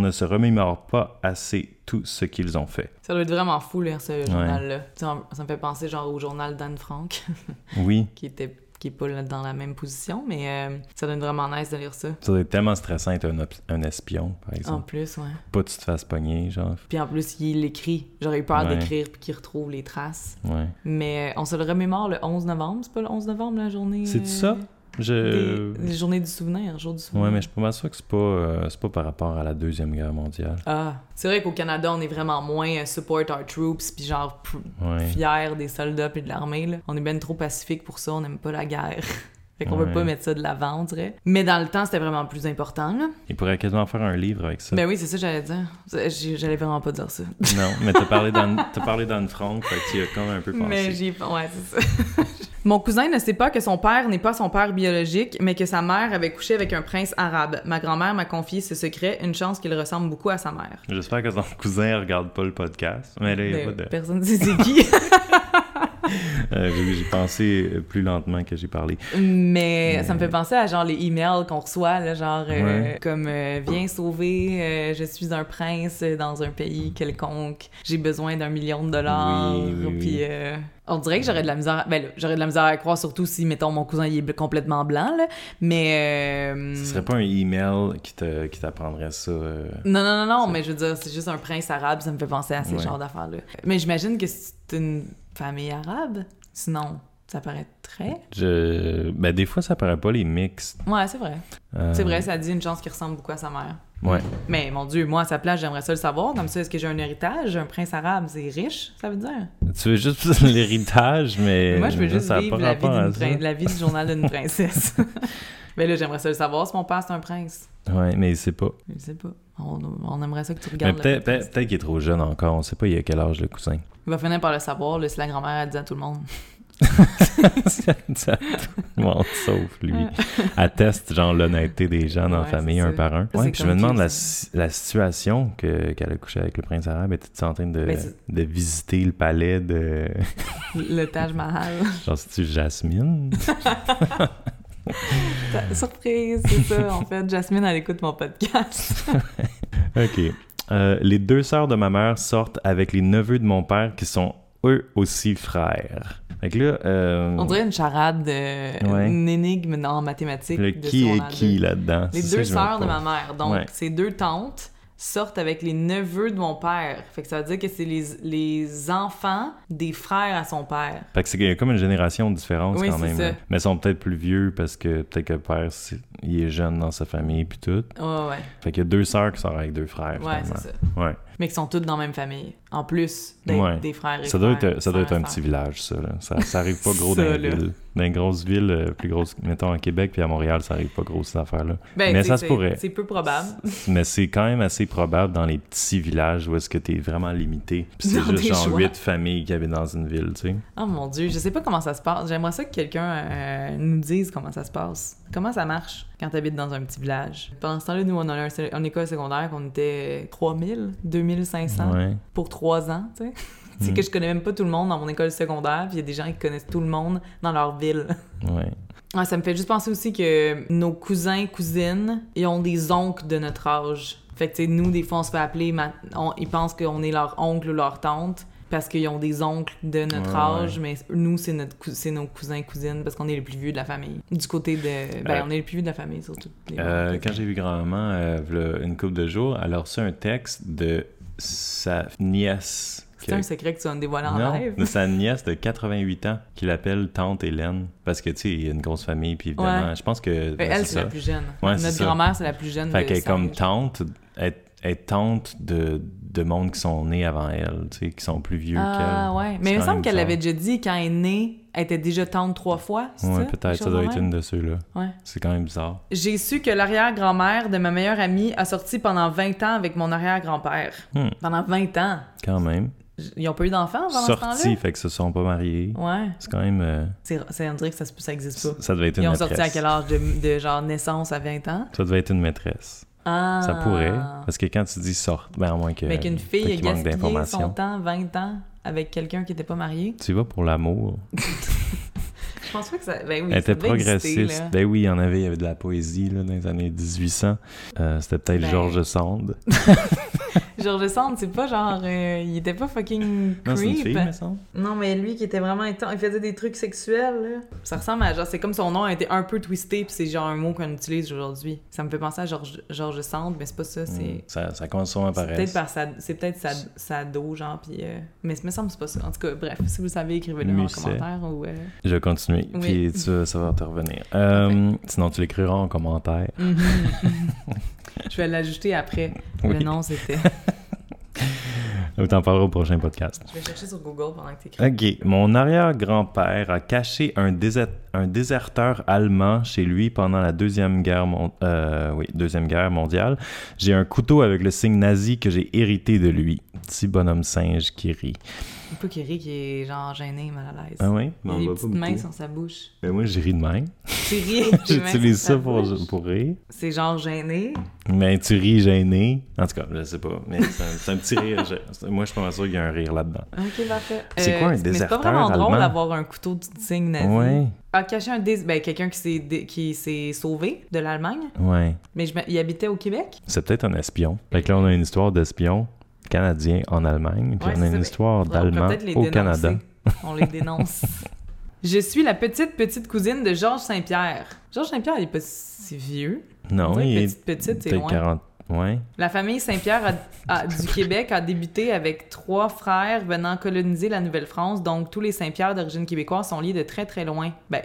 ne se remémore pas assez tout ce qu'ils ont fait. Ça doit être vraiment fou, lire ce journal-là. Ça me fait penser genre au journal d'Anne Frank, <laughs> Oui, qui était qui est pas dans la même position, mais euh, ça être vraiment nice de lire ça. ça doit être tellement stressant être un, espion, par En exemple. plus, ouais. Pas que tu te fasses pogner, genre. Puis en plus, il l'écrit. J'aurais eu peur Ouais. d'écrire puis qu'il retrouve les traces. Ouais. Mais euh, on se le remémore le 11 novembre. C'est pas le 11 novembre, la journée... C'est euh, ça? Je... Des, des journées du souvenir, jour du souvenir. Ouais, mais je suis pas mal sûr que c'est pas, euh, pas par rapport à la Deuxième Guerre mondiale. Ah, c'est vrai qu'au Canada, on est vraiment moins euh, support our troops, puis genre Ouais. fiers des soldats puis de l'armée. On est bien trop pacifique pour ça, on n'aime pas la guerre. <laughs> fait qu'on Ouais. pas mettre ça de l'avant, on dirait. Mais dans le temps, c'était vraiment plus important, là. Il pourrait quasiment faire un livre avec ça. Ben oui, c'est ça que j'allais dire. J'allais vraiment pas dire ça. <laughs> Non, mais t'as parlé d'Anne Frank, fait que tu y as quand même un peu pensé. Mais j'y Ouais, c'est ça. <laughs> Mon cousin ne sait pas que son père n'est pas son père biologique, mais que sa mère avait couché avec un prince arabe. Ma grand-mère m'a confié ce secret, une chance qu'il ressemble beaucoup à sa mère. J'espère que ton <laughs> cousin regarde pas le podcast. Mais là, il y a Ben, pas de... Personne ne sait c'est qui. Euh, j'ai pensé plus lentement que j'ai parlé. Mais Mais- ça me fait penser à genre les emails qu'on reçoit, là, genre euh, comme euh, Viens sauver, je suis un prince dans un pays quelconque, j'ai besoin d'un million de dollars. Oui, oui, oui. Puis on dirait que j'aurais de la misère. Ben j'aurais de la misère à croire, surtout si, mettons, mon cousin il est complètement blanc, là. Mais. euh, Ce serait pas un email qui te- qui t'apprendrait ça. euh, Non, non, non, non, mais je veux dire, c'est juste un prince arabe, ça me fait penser à ces Ouais. genres d'affaires-là. Mais j'imagine que c'est une famille arabe? Sinon, ça paraîtrait. Je... Ben, des fois, ça paraît pas les mix. Ouais, c'est vrai. Euh, C'est vrai, ça dit une chance qui ressemble beaucoup à sa mère. Ouais. Mais mon Dieu, moi, à sa place, j'aimerais ça le savoir. Comme ça, est-ce que j'ai un héritage? Un prince arabe, c'est riche, ça veut dire? Tu veux juste <laughs> l'héritage, mais. Moi, je veux juste ça vivre la vie, prin- la du journal d'une princesse. <laughs> mais là, j'aimerais ça le savoir si mon père, c'est un prince. Ouais, mais il sait pas. Je sais pas. On, on aimerait ça que tu regardes. peut-être peut-être qu'il est trop jeune encore. On sait pas il a quel âge le cousin. Il va finir par le savoir, là, si la grand-mère a dit à tout le monde. <laughs> Ça- Bon, sauf lui. Atteste genre l'honnêteté des gens dans la famille un par un. Ouais, puis je me demande la, situation que qu'elle a couché avec le prince arabe. Était-tu en train de, Ben, de visiter le palais de. Le Taj Mahal. <laughs> genre, c'est-tu Jasmine? <laughs> Surprise, c'est ça. En fait, Jasmine, elle écoute mon podcast. Ok. Euh, les deux sœurs de ma mère sortent avec les neveux de mon père qui sont eux aussi frères. Fait que là. euh, On dirait une charade. Ouais. une énigme en mathématiques. le de qui est qui là-dedans? Les C'est deux sœurs de ma mère. Donc, Ouais. ces deux tantes sortent avec les neveux de mon père. Fait que ça veut dire que c'est les, les enfants des frères à son père. Fait que c'est qu'il y a comme une génération de différence Oui, quand même. ça. là. Mais ils sont peut-être plus vieux parce que peut-être que le père, c'est- il est jeune dans sa famille puis tout. Ouais, ouais. Fait qu'il y a deux sœurs qui sortent avec deux frères Ouais, finalement. c'est ça. Ouais. Mais qui sont toutes dans la même famille. En plus d'être Ouais. des frères et Ça doit frères, être, ça doit être un petit village, ça. Là. Ça, ça arrive pas gros <laughs> dans les villes. Dans les grosses villes, euh, plus grosses, mettons à Québec puis à Montréal, ça arrive pas gros ces affaires-là. Ben, Mais ça se pourrait. C'est peu probable. <laughs> Mais c'est quand même assez probable dans les petits villages où est-ce que t'es vraiment limité. Puis c'est juste genre choix. huit familles qui habitent dans une ville, tu sais. Oh mon dieu, je sais pas comment ça se passe. J'aimerais ça que quelqu'un euh, nous dise comment ça se passe. Comment ça marche? Quand t'habites dans un petit village? Pendant ce temps-là, nous, on a un, en école secondaire qu'on était 3000, 2500 Ouais. pour trois ans, tu sais. <laughs> C'est Mm. que je connais même pas tout le monde dans mon école secondaire, puis il y a des gens qui connaissent tout le monde dans leur ville. <laughs> Ouais. Ça me fait juste penser aussi que nos cousins, cousines, ils ont des oncles de notre âge. Fait que, tu sais, nous, des fois, on se fait appeler, ma- on- ils pensent qu'on est leur oncle ou leur tante parce qu'ils ont des oncles de notre Ouais, âge, mais nous, c'est notre c'est nos cousins, cousines, parce qu'on est les plus vieux de la famille. Du côté de... Ben, Euh, on est les plus vieux de la famille, surtout. Euh, quand j'ai vu grand-maman, euh, une couple de jours, elle a reçu un texte de sa nièce. C'est que- un secret que tu vas me dévoiler en non, live. de sa nièce de 88 ans qui l'appelle tante Hélène. Parce que, tu sais, il y a une grosse famille, puis évidemment, Ouais. je pense que. Ben, elle, c'est la plus jeune. Notre grand-mère, c'est la plus jeune Fait qu'elle est comme tante, est, est tante de, de monde qui sont nés avant elle, tu sais, qui sont plus vieux Ah qu'elle. ouais, C'est mais il me semble qu'elle l'avait déjà dit quand elle est née, elle était déjà tante trois fois, Ouais, ça? peut-être, ça doit être une de ceux-là. Ouais. C'est quand même bizarre. J'ai su que l'arrière-grand-mère de ma meilleure amie a sorti pendant 20 ans avec mon arrière-grand-père. Hmm, Pendant 20 ans. quand même. Ils ont pas eu d'enfants pendant ce Sorti, temps-là? fait que se sont pas mariés. Ouais. C'est quand même. euh, C'est, on dirait que ça, ça existe ça, pas. ça devait être une Ils ont maîtresse. sorti à quel âge? De, de genre naissance à 20 ans? Ça devait être une maîtresse. Ah! Ça pourrait. Parce que quand tu dis sorte, ben à moins que. Mais qu'une fille ait gaspillé son temps, 20 ans, avec quelqu'un qui était pas marié? Tu vas pour l'amour. <laughs> Je pense pas que ça... Ben oui, Elle était exister, progressiste. ben oui, il y en avait, il y avait de la poésie là, dans les années 1800. Euh, C'était peut-être Ben- Georges Sand. <laughs> Georges Sand, c'est pas genre... euh, il était pas fucking Non, c'est une creep. fille, me semble. Non, mais lui qui était vraiment intense, il faisait des trucs sexuels, là. Ça ressemble à genre, c'est comme son nom a été un peu twisté, puis c'est genre un mot qu'on utilise aujourd'hui. Ça me fait penser à Georges Georges Sand, mais c'est pas ça, c'est. Mm. Ça, ça commence C'est peut-être par sa, c'est peut-être sa, sa dos, genre, puis... euh, Mais ça me semble c'est pas ça. En tout cas, bref, si vous le savez, écrivez-le en commentaire ou... euh, Je vais continuer, Oui. puis tu ça va te revenir. <laughs> Sinon, tu l'écriras en commentaire. <laughs> Je vais l'ajouter après. Oui. Le nom, c'était... <laughs> <laughs> Ou t'en parleras au prochain podcast. Je vais chercher sur Google pendant que t'écris. Ok, mon arrière-grand-père a caché un, déser- un déserteur allemand chez lui pendant la deuxième guerre, mon- euh, oui, deuxième guerre mondiale. J'ai un couteau avec le signe nazi que j'ai hérité de lui. Petit bonhomme singe qui rit. Il faut qu'il rit, qui est genre gêné, mal à l'aise. Ah oui? Il a des petites mains sur sa bouche. Ben moi, j'ai ri de même. Tu ris. <laughs> J'utilise ça pour, pour rire. C'est genre gêné? Mais tu ris gêné. En tout cas, je sais pas. Mais c'est un, petit rire. Je- moi, je suis pas sûr qu'il y a un rire là-dedans. Ok, parfait. C'est quoi un Mais c'est pas déserteur vraiment drôle d'avoir un couteau de signe nazi. Ouais. Ah, cacher un dés... Ben, quelqu'un qui s'est dé- qui s'est sauvé de l'Allemagne. Ouais. Mais je il habitait au Québec. C'est peut-être un espion. Fait que là, on a une histoire d'espion canadien en Allemagne, puis Ouais, on a une histoire On pourrait d'allemand peut-être les au. Canada. On les dénonce. <laughs> Je suis la petite petite cousine de Georges Saint-Pierre. Georges Saint-Pierre, il est pas si vieux. On Non, il est petite petite, c'est loin. 40. Ouais. La famille Saint-Pierre du Québec a débuté avec trois frères venant coloniser la Nouvelle-France. Donc, tous les Saint-Pierre d'origine québécoise sont liés de très, très loin. Ben,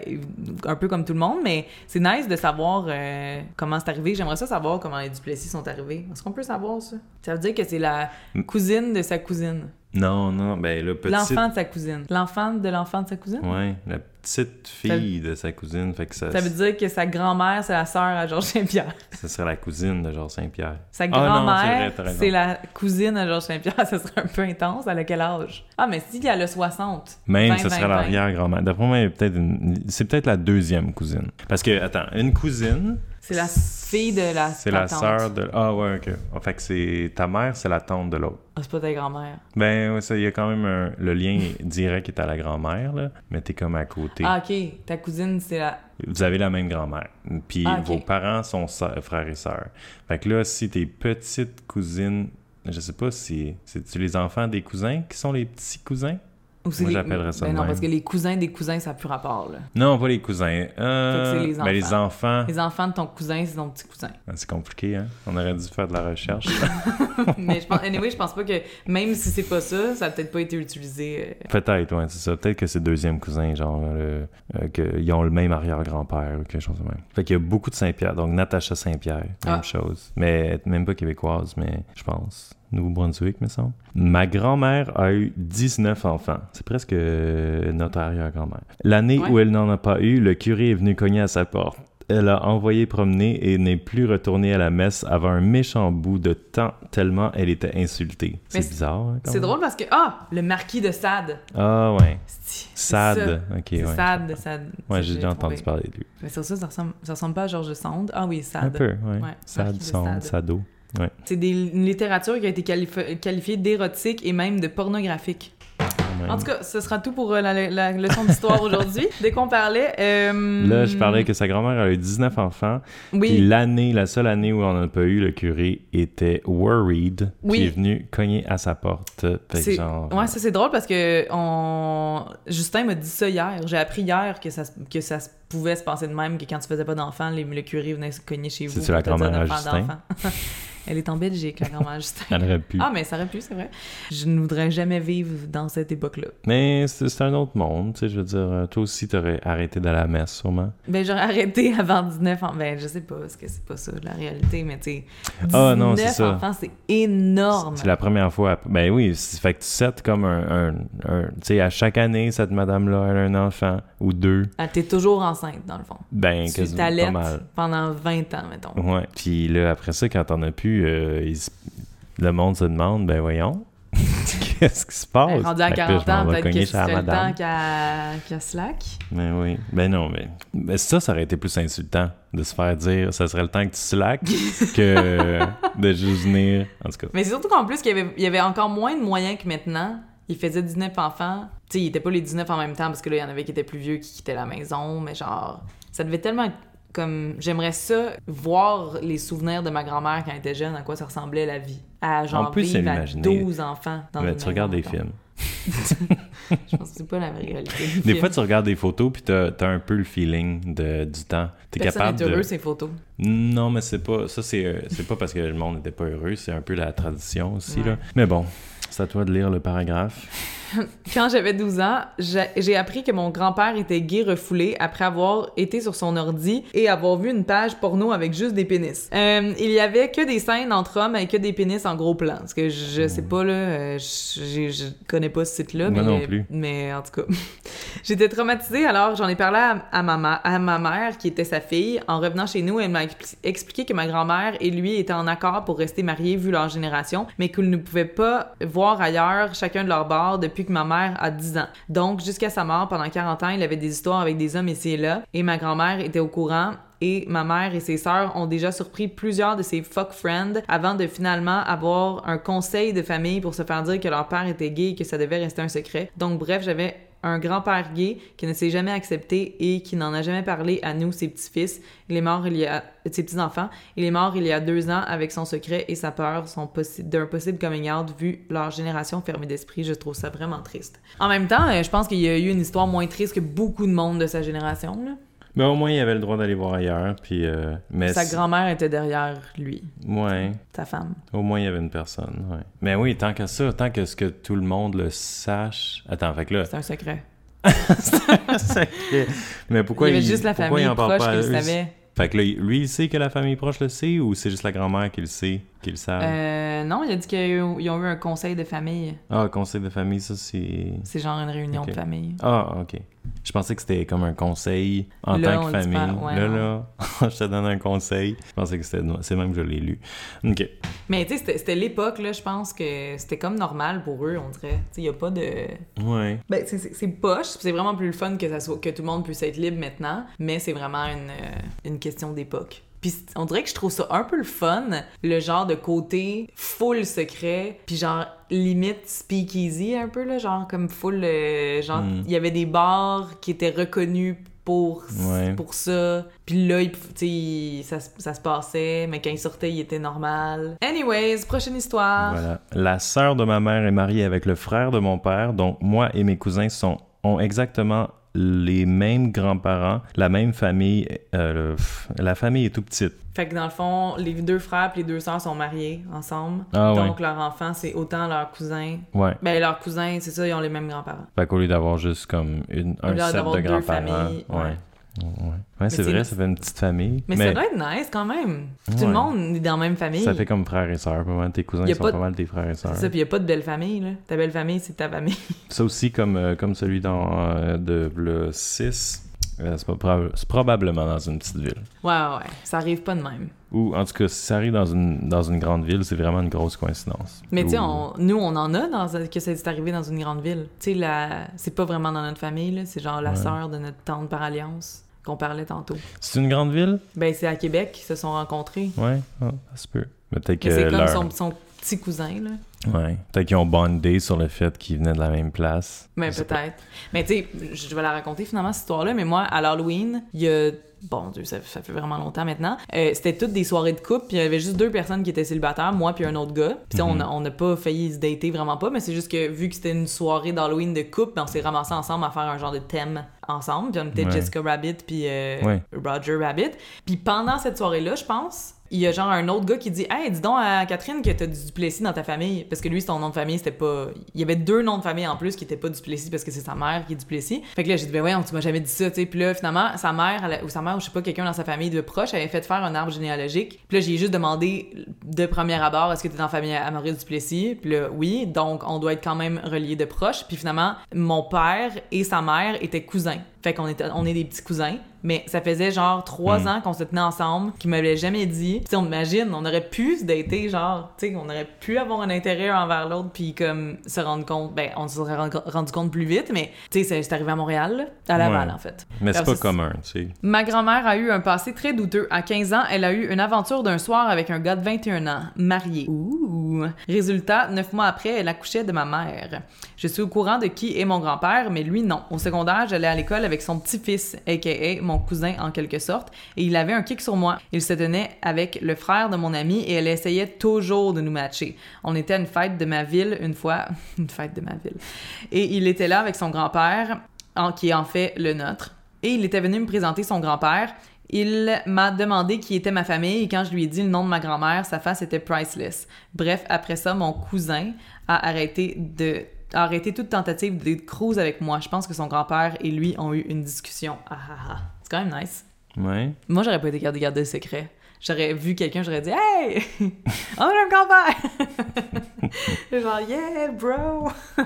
un peu comme tout le monde, mais c'est nice de savoir euh, comment c'est arrivé. J'aimerais ça savoir comment les Duplessis sont arrivés. Est-ce qu'on peut savoir ça? Ça veut dire que c'est la Mm. cousine de sa cousine. Non, non, ben là, petite. L'enfant de sa cousine. L'enfant de l'enfant de sa cousine? Ouais, la petite fille de sa cousine. Fait que ça, Ça veut dire que sa grand-mère, c'est la sœur à Georges Saint-Pierre. <laughs> ça serait la cousine de Georges Saint-Pierre. Sa Ah grand-mère, c'est la cousine à Georges Saint-Pierre. <laughs> Ça serait un peu intense. Elle a quel âge? Ah, mais si, elle a 60. Même, 20, ce serait 20, 20. l'arrière-grand-mère. D'après moi, peut-être une... c'est peut-être la deuxième cousine. Parce que, attends, une cousine, C'est la fille de la c'est la sœur de. Ah, ouais, ok. Ah, fait que c'est ta mère, c'est la tante de l'autre. Ah, c'est pas ta grand-mère. Ben, ouais, ça, il y a quand même un... le lien direct est à la grand-mère, là, mais t'es comme à côté. Ah, ok. Ta cousine, c'est la. Vous avez la même grand-mère. Puis Ah, vos parents sont sœurs- frères et sœurs. Fait que là, si tes petites cousines, je sais pas si c'est-tu les enfants des cousins qui sont les petits cousins? Moi, j'appellerais ça Ben non, même. parce que les cousins des cousins, ça n'a plus rapport, là. Non, pas les cousins. Euh, Fait que c'est les ben, les enfants. enfants. Les enfants de ton cousin, c'est ton petit cousin. Ah, C'est compliqué, hein? On aurait dû faire de la recherche. <laughs> mais je pense, anyway, je pense pas que, même si c'est pas ça, ça a peut-être pas été utilisé. euh, Peut-être, ouais, c'est ça. Peut-être que c'est deuxième cousin, genre, euh, euh, qu'ils ont le même arrière-grand-père ou quelque chose de même. Fait qu'il y a beaucoup de Saint-Pierre. Donc, Natacha Saint-Pierre, même Ah. chose. Mais même pas québécoise, mais je pense. Nouveau-Brunswick, me semble. Ma grand-mère a eu 19 enfants. C'est presque euh, notre arrière-grand-mère. L'année Ouais. où elle n'en a pas eu, le curé est venu cogner à sa porte. Elle a envoyé promener et n'est plus retournée à la messe avant un méchant bout de temps, tellement elle était insultée. C'est bizarre, hein, C'est drôle parce que, ah, le marquis de Sade. Ah, ouais. C'est Sad. ça. Ok, ouais. Sade, Sade. Ouais, j'ai déjà entendu parler de lui. Mais sur ça, ça ressemble, ça ressemble pas à Georges Sand. Ah oui, Sade. Un peu, ouais. Ouais, Sad, Marquis de Sand, Sade. C'est des, une littérature qui a été qualifi- qualifiée d'érotique et même de pornographique. même. En tout cas, ce sera tout pour euh, la, la leçon d'histoire aujourd'hui. <laughs> Dès qu'on parlait... euh, Là, je parlais que sa grand-mère a eu 19 enfants. Puis Oui, l'année, la seule année où on n'a pas eu, le curé était worried. Oui. Puis est venu cogner à sa porte. Fait genre... Ouais, ça c'est drôle parce que on... Justin m'a dit ça hier. J'ai appris hier que ça, se- que ça se pouvait se passer de même, que quand tu faisais pas d'enfant, les- le curé venait se cogner chez vous. C'est-tu la grand-mère Justin? <laughs> Elle est en Belgique, la grand-mère Justin. Elle aurait pu. Ah, mais ça aurait pu, c'est vrai. Je ne voudrais jamais vivre dans cette époque-là. Mais c'est c'est un autre monde, tu sais, je veux dire, euh, toi aussi, t'aurais arrêté d'aller à la messe, sûrement. Ben, j'aurais arrêté avant 19 ans. Ben, je sais pas, parce que c'est pas ça la réalité, mais tu sais. 19 Ah, non, c'est ça. enfants, c'est énorme. C'est la première fois. Ben oui, c'est- fait que tu sets comme un... un, un- tu sais, à chaque année, cette madame-là, elle a un enfant, ou deux. Ah, T'es toujours enceinte, dans le fond. Ben, tu pas mal. pendant 20 ans, mettons. Ouais. Puis là, après ça, quand t'en as plus, euh, le monde se demande, ben voyons, <laughs> qu'est-ce qui se passe? Ben, rendu à Fait que là, 40 je m'en ans, peut-être que chez ce la serait le temps qu'à qu'à Slack. Ben oui. Ben non, mais, mais ça, ça aurait été plus insultant de se faire dire, ça serait le temps que tu slack <laughs> que de juste venir. En tout cas. Mais c'est surtout qu'en plus, qu'il y avait, il y avait encore moins de moyens que maintenant. Il faisait 19 enfants. Tu sais, il était pas les 19 en même temps parce que là, il y en avait qui étaient plus vieux, qui quittaient la maison. Mais genre, ça devait tellement être comme. J'aimerais ça, voir les souvenirs de ma grand-mère quand elle était jeune, à quoi ça ressemblait la vie. À genre peut se vivre à l'imaginer. 12 enfants dans Mais une tu regardes des films. <laughs> Je pense que c'est pas la réalité. du <laughs> Des fois, tu regardes des photos puis t'as as un peu le feeling de, du temps. T'es capable n'est heureux, de. ces photos. Non, mais c'est pas. Ça, c'est euh, c'est pas parce que le monde n'était pas heureux, c'est un peu la tradition aussi, Ouais. là. Mais bon, c'est à toi de lire le paragraphe. <laughs> Quand j'avais 12 ans, j'ai appris que mon grand-père était gay refoulé après avoir été sur son ordi et avoir vu une page porno avec juste des pénis. Euh, il y avait que des scènes entre hommes avec que des pénis en gros plan. Parce que je, je sais pas, là, euh, je, je connais pas ce site-là. Mais, non plus. Mais en tout cas. <laughs> J'étais traumatisée, alors j'en ai parlé à, à ma, à ma mère, qui était sa fille. En revenant chez nous, elle m'a expli- expliqué que ma grand-mère et lui étaient en accord pour rester mariés vu leur génération, mais qu'ils ne pouvaient pas voir ailleurs chacun de leur bord depuis que ma mère a 10 ans. Donc, jusqu'à sa mort, pendant 40 ans, il avait des histoires avec des hommes ici et là, et ma grand-mère était au courant et ma mère et ses sœurs ont déjà surpris plusieurs de ses fuck friends avant de finalement avoir un conseil de famille pour se faire dire que leur père était gay et que ça devait rester un secret. Donc bref, j'avais un grand-père gay qui ne s'est jamais accepté et qui n'en a jamais parlé à nous, ses petits-fils. Il est mort il y a... ses petits-enfants. Il est mort il y a deux ans avec son secret et sa peur possi- d'un possible coming out vu leur génération fermée d'esprit. Je trouve ça vraiment triste. En même temps, euh, je pense qu'il y a eu une histoire moins triste que beaucoup de monde de sa génération. Là. Mais au moins, il avait le droit d'aller voir ailleurs. Puis, euh, mais Sa c'est- grand-mère était derrière lui, Ouais. sa femme. Au moins, il y avait une personne, ouais. Mais oui, tant que ça, tant que ce que tout le monde le sache... Attends, fait que là... C'est un secret. <laughs> Mais pourquoi il y avait il, juste la pourquoi famille il en parle proche pas qui le savait. Fait que là, lui, il sait que la famille proche le sait ou c'est juste la grand-mère qui le sait, qui le savent? Euh, non, il a dit qu'ils ont eu un conseil de famille. Ah, conseil de famille, ça c'est... C'est genre une réunion de famille. Ah, ok. Je pensais que c'était comme un conseil en Là, tant que famille. pas, ouais, là, non. là, <laughs> je te donne un conseil. Je pensais que c'était... C'est même que je l'ai lu. Ok. Mais tu sais, c'était- l'époque, là, je pense que c'était comme normal pour eux, on dirait. Tu sais, il y a pas de... Ouais. Ben, c'est poche, c'est vraiment plus le fun que, ça soit, que tout le monde puisse être libre maintenant, mais c'est vraiment une, euh, une question d'époque. Puis on dirait que je trouve ça un peu le fun, le genre de côté full secret, puis genre limite speakeasy un peu, là, genre comme full... euh, genre, Mm. il y avait des bars qui étaient reconnus pour, Ouais. pour ça. Puis là, il- ça, se- ça se passait, mais quand il sortait, il était normal. Anyways, prochaine histoire. Voilà. La sœur de ma mère est mariée avec le frère de mon père, donc moi et mes cousins sont, ont exactement les mêmes grands-parents, la même famille. euh, le- la famille est tout petite. Fait que dans le fond, les deux frères et les deux sœurs sont mariés ensemble. Ah ouais. Donc leur enfant, c'est autant leur cousin. Ouais. Ben leurs cousins, c'est ça, ils ont les mêmes grands-parents. Fait qu'au lieu d'avoir juste comme une, un set de grands-parents. ouais. ouais. Ouais, Ouais, c'est c'est- vrai, ça fait une petite famille. Mais, ça doit être nice quand même. Tout Ouais. le monde est dans la même famille. ça fait comme frères et sœurs. Pas mal tes cousins a sont pas pas, de- mal tes frères et C'est sœurs. ça, puis y a pas de belle famille, là. Ta belle famille, c'est ta famille. <laughs> Ça aussi, comme, euh, comme celui dans, euh, de le 6, euh, c'est, proba- c'est probablement dans une petite ville. Ouais, ouais, ouais. Ça arrive pas de même. Ou en tout cas, si ça arrive dans une, dans une grande ville, c'est vraiment une grosse coïncidence. Mais tu sais, nous, on en a dans, que c'est arrivé dans une grande ville. Tu sais, c'est pas vraiment dans notre famille, là. C'est genre la Ouais. sœur de notre tante par alliance qu'on parlait tantôt. C'est une grande ville? Ben, c'est à Québec qu'ils se sont rencontrés. Ouais, ah, ça se peut. Mais peut-être que c'est comme son, son petit cousin, là. Ouais. Peut-être qu'ils ont bondé sur le fait qu'ils venaient de la même place. Mais peut-être. Mais tu sais, je vais la raconter finalement, cette histoire-là, mais moi, à l'Halloween, il y a. Bon Dieu, ça, ça fait vraiment longtemps maintenant. euh, C'était toutes des soirées de couple, puis il y avait juste deux personnes qui étaient célibataires, moi puis un autre gars. Puis on Mhm. n'a pas failli se dater vraiment pas, mais c'est juste que vu que c'était une soirée d'Halloween de couple, ben, on s'est ramassés ensemble à faire un genre de thème ensemble. Puis on était Ouais. Jessica Rabbit puis euh, Ouais. Roger Rabbit. Puis pendant cette soirée-là, je pense, il y a genre un autre gars qui dit Hey, dis donc à Catherine que t'as du Duplessis dans ta famille. Parce que lui, son nom de famille, c'était pas. Il y avait deux noms de famille en plus qui étaient pas Duplessis parce que c'est sa mère qui est Duplessis. Fait que là, j'ai dit Ben voyons, tu m'as jamais dit ça, tu sais. Puis là, finalement, sa mère, ou sa mère, ou je sais pas, quelqu'un dans sa famille de proche avait fait faire un arbre généalogique. Puis là, j'ai juste demandé de premier abord Est-ce que t'es dans la famille à Maurice Duplessis? Puis là, oui. Donc, on doit être quand même reliés de proche. Puis finalement, mon père et sa mère étaient cousins. Fait qu'on était, on est des petits cousins. Mais ça faisait genre trois Mm. ans qu'on se tenait ensemble, qu'ils m'avaient jamais dit. Puis on imagine, on aurait pu se dater, genre, tu sais, on aurait pu avoir un intérêt envers l'autre, puis comme se rendre compte, ben, on se serait ren- rendu compte plus vite, mais tu sais, c'est- arrivé à Montréal, à Laval, Ouais. en fait. Mais c'est pas commun, tu sais. Ma grand-mère a eu un passé très douteux. À 15 ans, elle a eu une aventure d'un soir avec un gars de 21 ans, marié. Ouh! Résultat, neuf mois après, elle accouchait de ma mère. Je suis au courant de qui est mon grand-père, mais lui, non. Au secondaire, j'allais à l'école avec son petit-fils, a.k.a. mon cousin en quelque sorte, et il avait un kick sur moi. Il se tenait avec le frère de mon ami et elle essayait toujours de nous matcher. On était à une fête de ma ville une fois. <laughs> une fête de ma ville. Et il était là avec son grand-père, qui en fait le nôtre. Et il était venu me présenter son grand-père. Il m'a demandé qui était ma famille et quand je lui ai dit le nom de ma grand-mère, sa face était priceless. Bref, après ça, mon cousin a arrêté de arrêté toute tentative de cruise avec moi. Je pense que son grand-père et lui ont eu une discussion. Ah ah ah. C'est quand même nice. Ouais. Moi, j'aurais pas été garder garder le secret. J'aurais vu quelqu'un, j'aurais dit Hey! On a un grand-père! <laughs> Genre, yeah, bro! <laughs>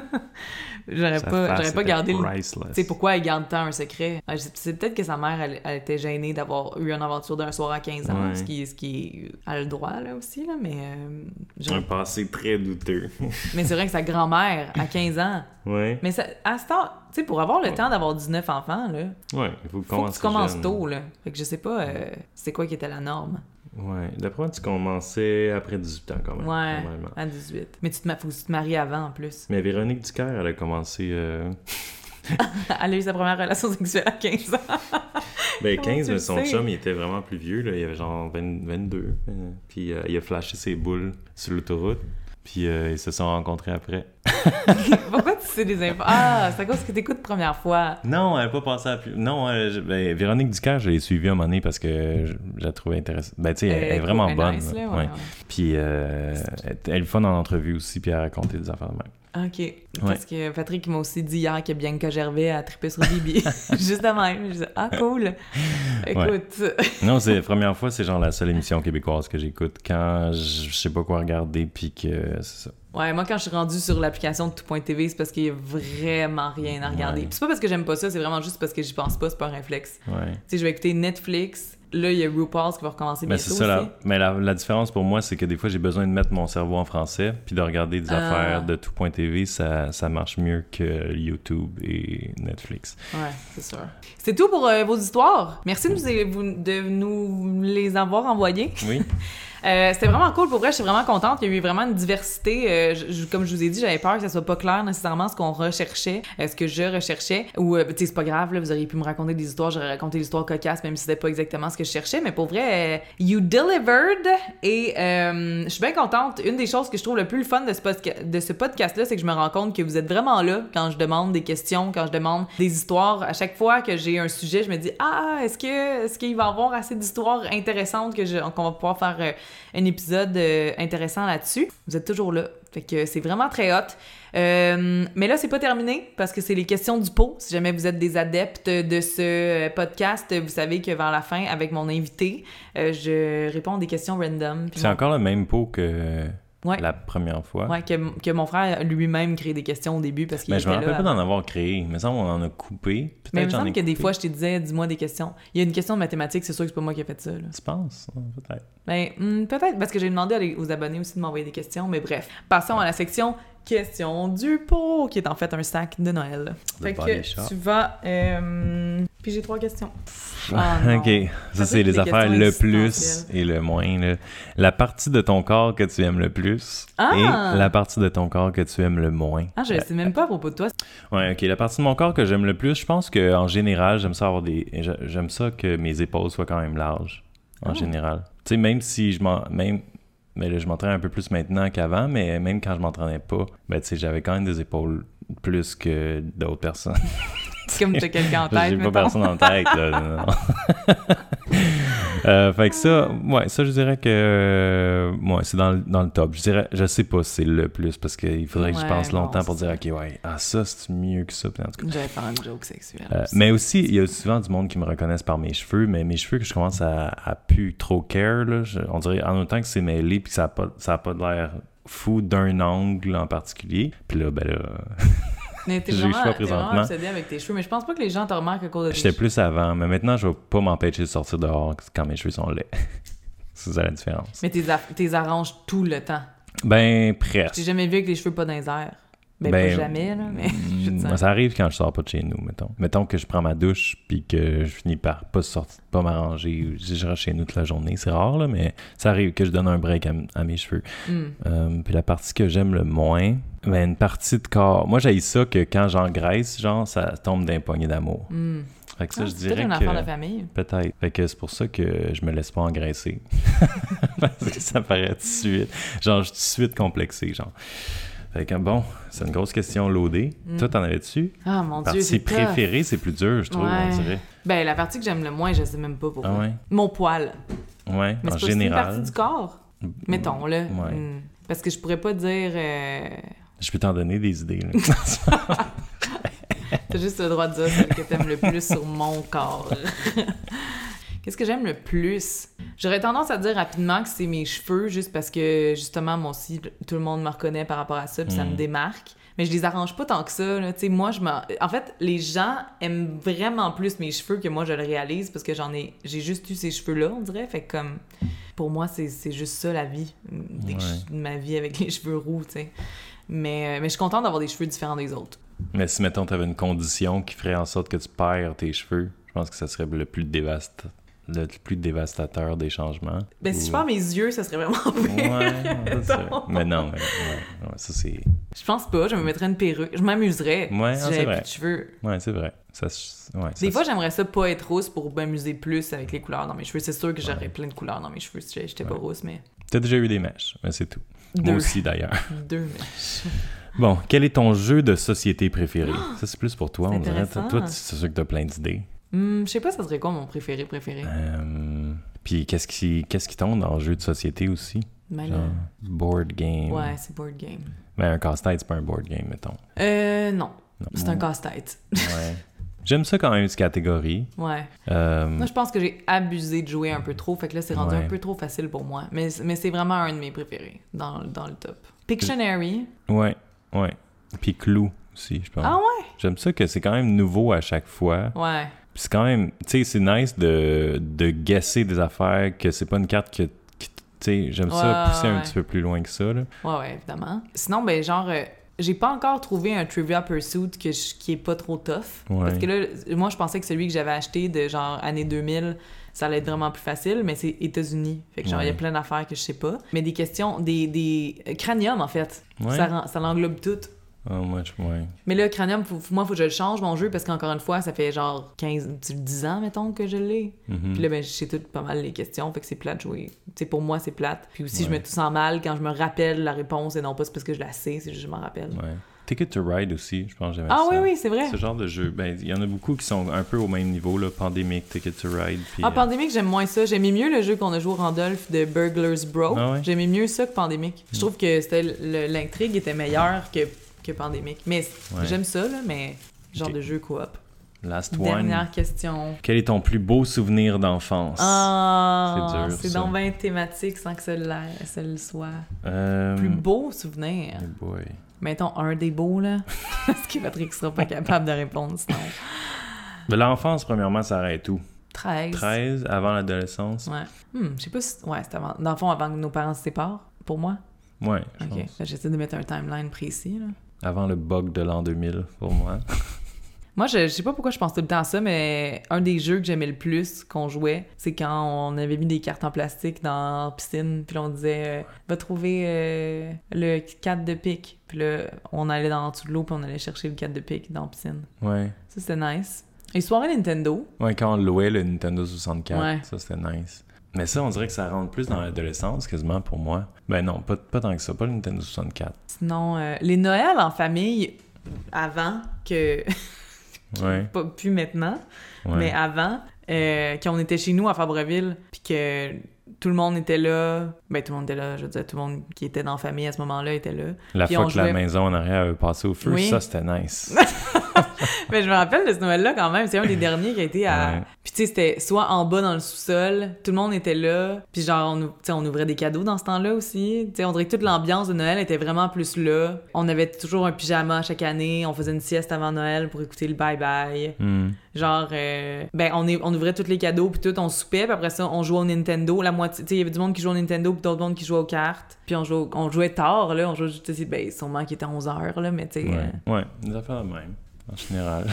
J'aurais pas, j'aurais pas gardé. Tu sais, pourquoi elle garde tant un secret? Ah, C'est peut-être que sa mère, elle, elle était gênée d'avoir eu une aventure d'un soir à 15 ans, Ouais. ce qui, ce qui a le droit, là, aussi, là, mais... euh, Un passé très douteux. Mais c'est vrai que sa grand-mère, à 15 ans... ouais. Mais ça, à ce temps, tu sais, pour avoir le Ouais. temps d'avoir 19 enfants, là, Ouais, il faut, faut que tu commences jeune. tôt, là. Fait que je sais pas, euh, c'est quoi qui était la norme. Ouais. D'après moi, tu commençais après 18 ans quand même. Ouais, normalement. à 18. Mais tu te, faut que tu te maries avant, en plus. Mais Véronique Ducaire, elle a commencé. euh, <laughs> Elle a eu sa première relation sexuelle à 15 ans. <laughs> Ben, Comment 15, tu mais son sais? chum, il était vraiment plus vieux. Là. Il avait genre 20 22. euh, Puis euh, il a flashé ses boules sur l'autoroute. Puis euh, ils se sont rencontrés après. <laughs> Pourquoi tu sais des infos? Ah, c'est à cause que t'écoutes première fois. Non, elle n'a pas passé à plus. Non, euh, je- ben, Véronique Ducaire, je l'ai suivie un moment donné parce que je, je la trouvais intéressante. Ben, tu sais, elle, elle est vraiment bonne. nice, là. là, Ouais. ouais, Puis euh, elle, elle est le fun en entrevue aussi, puis elle racontait des affaires de même. ouais. OK. Parce que Patrick m'a aussi dit hier que Bianca Gervais a trippé sur Bibi. <laughs> Juste même. Je disais, ah, cool. Écoute. <laughs> Non, c'est la première fois, c'est genre la seule émission québécoise que j'écoute quand je je sais pas quoi regarder, puis que c'est ça. Ouais, moi, quand je suis rendue sur l'application de tout.tv, c'est parce qu'il y a vraiment rien à regarder. Ouais. Puis c'est pas parce que j'aime pas ça, c'est vraiment juste parce que j'y pense pas, c'est pas un réflexe. Ouais. Tu sais, je vais écouter Netflix. Là, il y a RuPaul's qui va recommencer Mais bientôt c'est ça, la, mais la, la différence pour moi, c'est que des fois, j'ai besoin de mettre mon cerveau en français, puis de regarder des Ah. affaires de tout.tv, ça, ça marche mieux que YouTube et Netflix. Ouais, c'est sûr. C'est tout pour euh, vos histoires. Merci de nous, de nous les avoir envoyées. Oui? <laughs> Euh, C'était vraiment cool. Pour vrai, je suis vraiment contente. Il y a eu vraiment une diversité. Euh, je- comme je vous ai dit, j'avais peur que ça soit pas clair nécessairement ce qu'on recherchait, euh, ce que je recherchais. Ou, euh, tu sais, c'est pas grave, là, vous auriez pu me raconter des histoires. J'aurais raconté l'histoire cocasse, même si c'était pas exactement ce que je cherchais. Mais pour vrai, euh, you delivered. Et je suis bien contente. Une des choses que je trouve le plus fun de ce, podcast-là, c'est que je me rends compte que vous êtes vraiment là quand je demande des questions, quand je demande des histoires. À chaque fois que j'ai un sujet, je me dis Ah, est-ce que est-ce qu'il va y avoir assez d'histoires intéressantes que qu'on va pouvoir faire un épisode euh, intéressant là-dessus? Vous êtes toujours là. Fait que c'est vraiment très hot. Euh, mais là, c'est pas terminé parce que c'est les questions du pot. Si jamais vous êtes des adeptes de ce euh, podcast, vous savez que vers la fin, avec mon invité, euh, je réponds à des questions random. C'est encore le même pot que Ouais. la première fois. Ouais, que, que mon frère lui-même crée des questions au début parce qu'il Mais était je me rappelle là. pas d'en avoir créé. Mais ça, on en a coupé. Peut-être Mais il me j'en semble ai que des coupé. fois, je te disais, dis-moi des questions. Il y a une question de mathématiques, c'est sûr que c'est pas moi qui ai fait ça. Là. Tu penses? Ah, Peut-être. Ben, hmm, peut-être parce que j'ai demandé à les- aux abonnés aussi de m'envoyer des questions, mais bref. Passons à la section questions du pot, qui est en fait un sac de Noël. The Fait que shop. tu vas. euh, Puis j'ai trois questions. <laughs> Ah, ok, ça c'est les affaires le plus et le moins. La partie de ton corps que tu aimes le plus Ah! et la partie de ton corps que tu aimes le moins. Ah, je sais même pas à propos de toi. Ouais, ok. La partie de mon corps que j'aime le plus, je pense que en général, j'aime ça avoir des. j'a- J'aime ça que mes épaules soient quand même larges. En Ah. général. Tu sais, même si je m'en. Même. Mais là, je m'entraîne un peu plus maintenant qu'avant, mais même quand je m'entraînais pas, ben, tu sais, j'avais quand même des épaules plus que d'autres personnes. C'est <laughs> comme t'as quelqu'un en tête. J'ai pas personne en tête, là. <laughs> Euh, fait que ça, ouais, ça, je dirais que. euh, ouais, c'est dans, le- dans le top. Je dirais, je sais pas si c'est le plus parce qu'il faudrait que je pense bon, longtemps pour dire, ok, ouais, ah, ça, c'est mieux que ça. Puis en tout cas. J'allais faire joke. Euh, mais aussi, il y a souvent du monde qui me reconnaissent par mes cheveux, mais mes cheveux que je commence à, à plus trop care, là, je- on dirait en autant que c'est mêlé puis que ça a pas, ça a pas l'air fou d'un angle en particulier. Puis là, ben là, Mais t'es j'ai eu le vraiment, choix vraiment présentement. obsédé avec tes cheveux. Mais je pense pas que les gens te remarquent à cause de tes J'étais cheveux. plus avant, mais maintenant, je vais pas m'empêcher de sortir dehors quand mes cheveux sont laids. <laughs> c'est ça la différence. Mais t'es t'es arranges tout le temps. Ben, J'ai presque. jamais vu avec les cheveux pas dans les airs. Ben, Ben, pas jamais, là, mais <laughs> je Mm, te ça arrive quand je sors pas de chez nous, mettons. Mettons que je prends ma douche puis que je finis par pas sortir, pas m'arranger je reste chez nous toute la journée. C'est rare, là, mais ça arrive que je donne un break à, mes cheveux. Hmm. Euh, puis la partie que j'aime le moins, ben, une partie de corps. Moi, j'ai ça que quand j'engraisse, genre, ça tombe d'un poignet d'amour. Hmm. Fait que ça, Ah, je dirais une que... de famille. Peut-être. Fait que c'est pour ça que je me laisse pas engraisser. <laughs> Parce que ça paraît tout de suite. Genre, je suis tout de suite complexé, genre. Fait que bon, c'est une grosse question loadée. Mm. Toi, t'en avais-tu? Ah, mon Dieu, Partie préférée, c'est plus dur, je trouve, Ouais. on dirait. Ben, la partie que j'aime le moins, je sais même pas pourquoi. Ah ouais? Mon poil. Ouais, Mais en c'est pas une général. partie du corps, mettons, là. Ouais. Hmm. Parce que je pourrais pas dire... euh, Je peux t'en donner des idées, là. <laughs> T'as juste le droit de dire celle que t'aimes le plus sur mon corps. <laughs> Qu'est-ce que j'aime le plus? J'aurais tendance à dire rapidement que c'est mes cheveux, juste parce que, justement, moi aussi, tout le monde me reconnaît par rapport à ça, puis ça Mm. me démarque. Mais je les arrange pas tant que ça, là. Tu sais, moi, je m'en... En fait, les gens aiment vraiment plus mes cheveux que moi, je le réalise parce que j'en ai... J'ai juste eu ces cheveux-là, on dirait. Fait que comme... Pour moi, c'est c'est juste ça, la vie. Ouais. ma vie avec les <laughs> cheveux roux, tu sais. Mais, euh, mais je suis contente d'avoir des cheveux différents des autres. Mais si, mettons, t'avais une condition qui ferait en sorte que tu perds tes cheveux, je pense que ça serait le plus, dévast... le plus dévastateur des changements. Ben, si je perds mes yeux, ça serait vraiment pire. <laughs> Ouais, ça. Mais non, mais, ouais, ouais, ça c'est... Je pense pas, je me mettrais une perruque. Je m'amuserais Ouais, si ah, c'est j'avais vrai. plus de cheveux. Ouais, c'est vrai. Ça, ouais, Des fois, j'aimerais ça pas être rousse pour m'amuser plus avec les couleurs dans mes cheveux. C'est sûr que j'aurais plein de couleurs dans mes cheveux si j'étais pas rousse, mais T'as déjà eu des mèches, mais c'est tout. deux. Moi aussi, d'ailleurs. <laughs> Deux mèches. Bon, quel est ton jeu de société préféré? Ça, c'est plus pour toi, on dirait. Toi, tu- c'est sûr que t'as plein d'idées. Hmm, je sais pas, ça serait quoi mon préféré préféré? Euh, Puis qu'est-ce qui, qu'est-ce qui tombe dans le jeu de société aussi? Ben Genre, board game. ouais, c'est board game. Mais un casse-tête, c'est pas un board game, mettons. Euh, non, Non. c'est un casse-tête. Ouais. J'aime ça quand même, cette catégorie. Ouais. Euh, Moi, je pense que j'ai abusé de jouer un peu trop, fait que là, c'est rendu Ouais. un peu trop facile pour moi. Mais, mais c'est vraiment un de mes préférés dans, dans le top. Pictionary. Ouais, ouais. Puis Clou aussi, je pense. Ah ouais? J'aime ça que c'est quand même nouveau à chaque fois. Ouais. C'est quand même, tu sais, c'est nice de, de guesser des affaires, que c'est pas une carte que, tu sais, j'aime ça Ouais, pousser un petit peu plus loin que ça, là. Ouais, ouais, évidemment. Sinon, ben, genre, euh, j'ai pas encore trouvé un Trivia Pursuit que je- qui est pas trop tough. Ouais. Parce que là, moi, je pensais que celui que j'avais acheté de genre année 2000, ça allait être vraiment plus facile, mais c'est États-Unis. Fait que genre, il y a plein d'affaires que je sais pas. Mais des questions, des, des euh, cranium, en fait. Ça, ça l'englobe tout. Ah, moi, je, ouais. Mais là, cranium, faut, moi, faut que je le change, mon jeu, parce qu'encore une fois, ça fait genre 15, 10 ans, mettons, que je l'ai. Mhm. Puis là, ben, je sais tout pas mal les questions, fait que c'est plate de jouer. Sais, pour moi, c'est plate. Puis aussi, je me sens mal quand je me rappelle la réponse et non pas parce que je la sais, c'est juste que je m'en rappelle. Ouais. Ticket to Ride aussi, je pense que j'aimais Ah ça. oui, oui, c'est vrai. Ce genre de jeu, ben, il y en a beaucoup qui sont un peu au même niveau, là, Pandemic, Ticket to Ride, puis... Ah, euh, Pandémique, j'aime moins ça. J'aimais mieux le jeu qu'on a joué au Randolph de Burglars Bro. Ah ouais? Hmm. J'aimais mieux ça que Pandémique. Je trouve que c'était l'intrigue était meilleure que, que Pandémique. Mais Ouais. j'aime ça, là, mais genre de jeu coop. Last One. Dernière question. Quel est ton plus beau souvenir d'enfance? Ah, C'est dur, c'est ça. donc bien thématique sans que ça, le soit. Euh... Plus beau souvenir? oh boy. Mettons un des beaux, là. <laughs> Parce que Patrick sera pas capable de répondre sinon. L'enfance, premièrement, ça arrête où? 13. 13, avant l'adolescence? Ouais. Hmm, je sais pas si. Ouais, c'était avant. Dans le fond, avant que nos parents se séparent, pour moi. Ouais, je Ok. J'essaie de mettre un timeline précis, là. Avant le bug de l'an 2000, pour moi. <laughs> Moi, je, je sais pas pourquoi je pense tout le temps à ça, mais un des jeux que j'aimais le plus qu'on jouait, c'est quand on avait mis des cartes en plastique dans la piscine, puis on disait euh, va trouver euh, le 4 de pique. Puis là, on allait dans dessous de l'eau, puis on allait chercher le 4 de pique dans la piscine. Ouais. Ça, c'était nice. Et soirée Nintendo. Ouais, quand on louait le Nintendo 64, Ouais. ça c'était nice. Mais ça, on dirait que ça rentre plus dans l'adolescence, quasiment pour moi. Ben non, pas, pas tant que ça, pas le Nintendo 64. Sinon, euh, les Noëls en famille, avant que. <laughs> Ouais, pas plus maintenant, ouais. mais avant, euh, quand on était chez nous à Fabreville, puis que tout le monde était là, ben tout le monde était là, je veux dire, tout le monde qui était dans la famille à ce moment-là était là. La puis fois on que la maison en arrière avait passé au feu, Oui. ça c'était nice. <laughs> Mais je me rappelle de ce Noël-là quand même, c'est un des derniers qui a été à... Ouais. Puis tu sais, c'était soit en bas dans le sous-sol, tout le monde était là, puis genre, on, on ouvrait des cadeaux dans ce temps-là aussi. Tu sais, on dirait que toute l'ambiance de Noël était vraiment plus là. On avait toujours un pyjama chaque année, on faisait une sieste avant Noël pour écouter le bye-bye. Hmm. Genre, euh, ben, on, est, on ouvrait tous les cadeaux, puis tout, on soupait, puis après ça, on jouait au Nintendo. La moitié, tu sais, il y avait du monde qui jouait au Nintendo, puis d'autres monde qui jouait aux cartes. Puis on jouait, au- on jouait tard, là, on jouait, tu sais, ben, sûrement qu'il était 11 heures, là, mais tu sais, Ouais. ouais, des affaires de même, en général.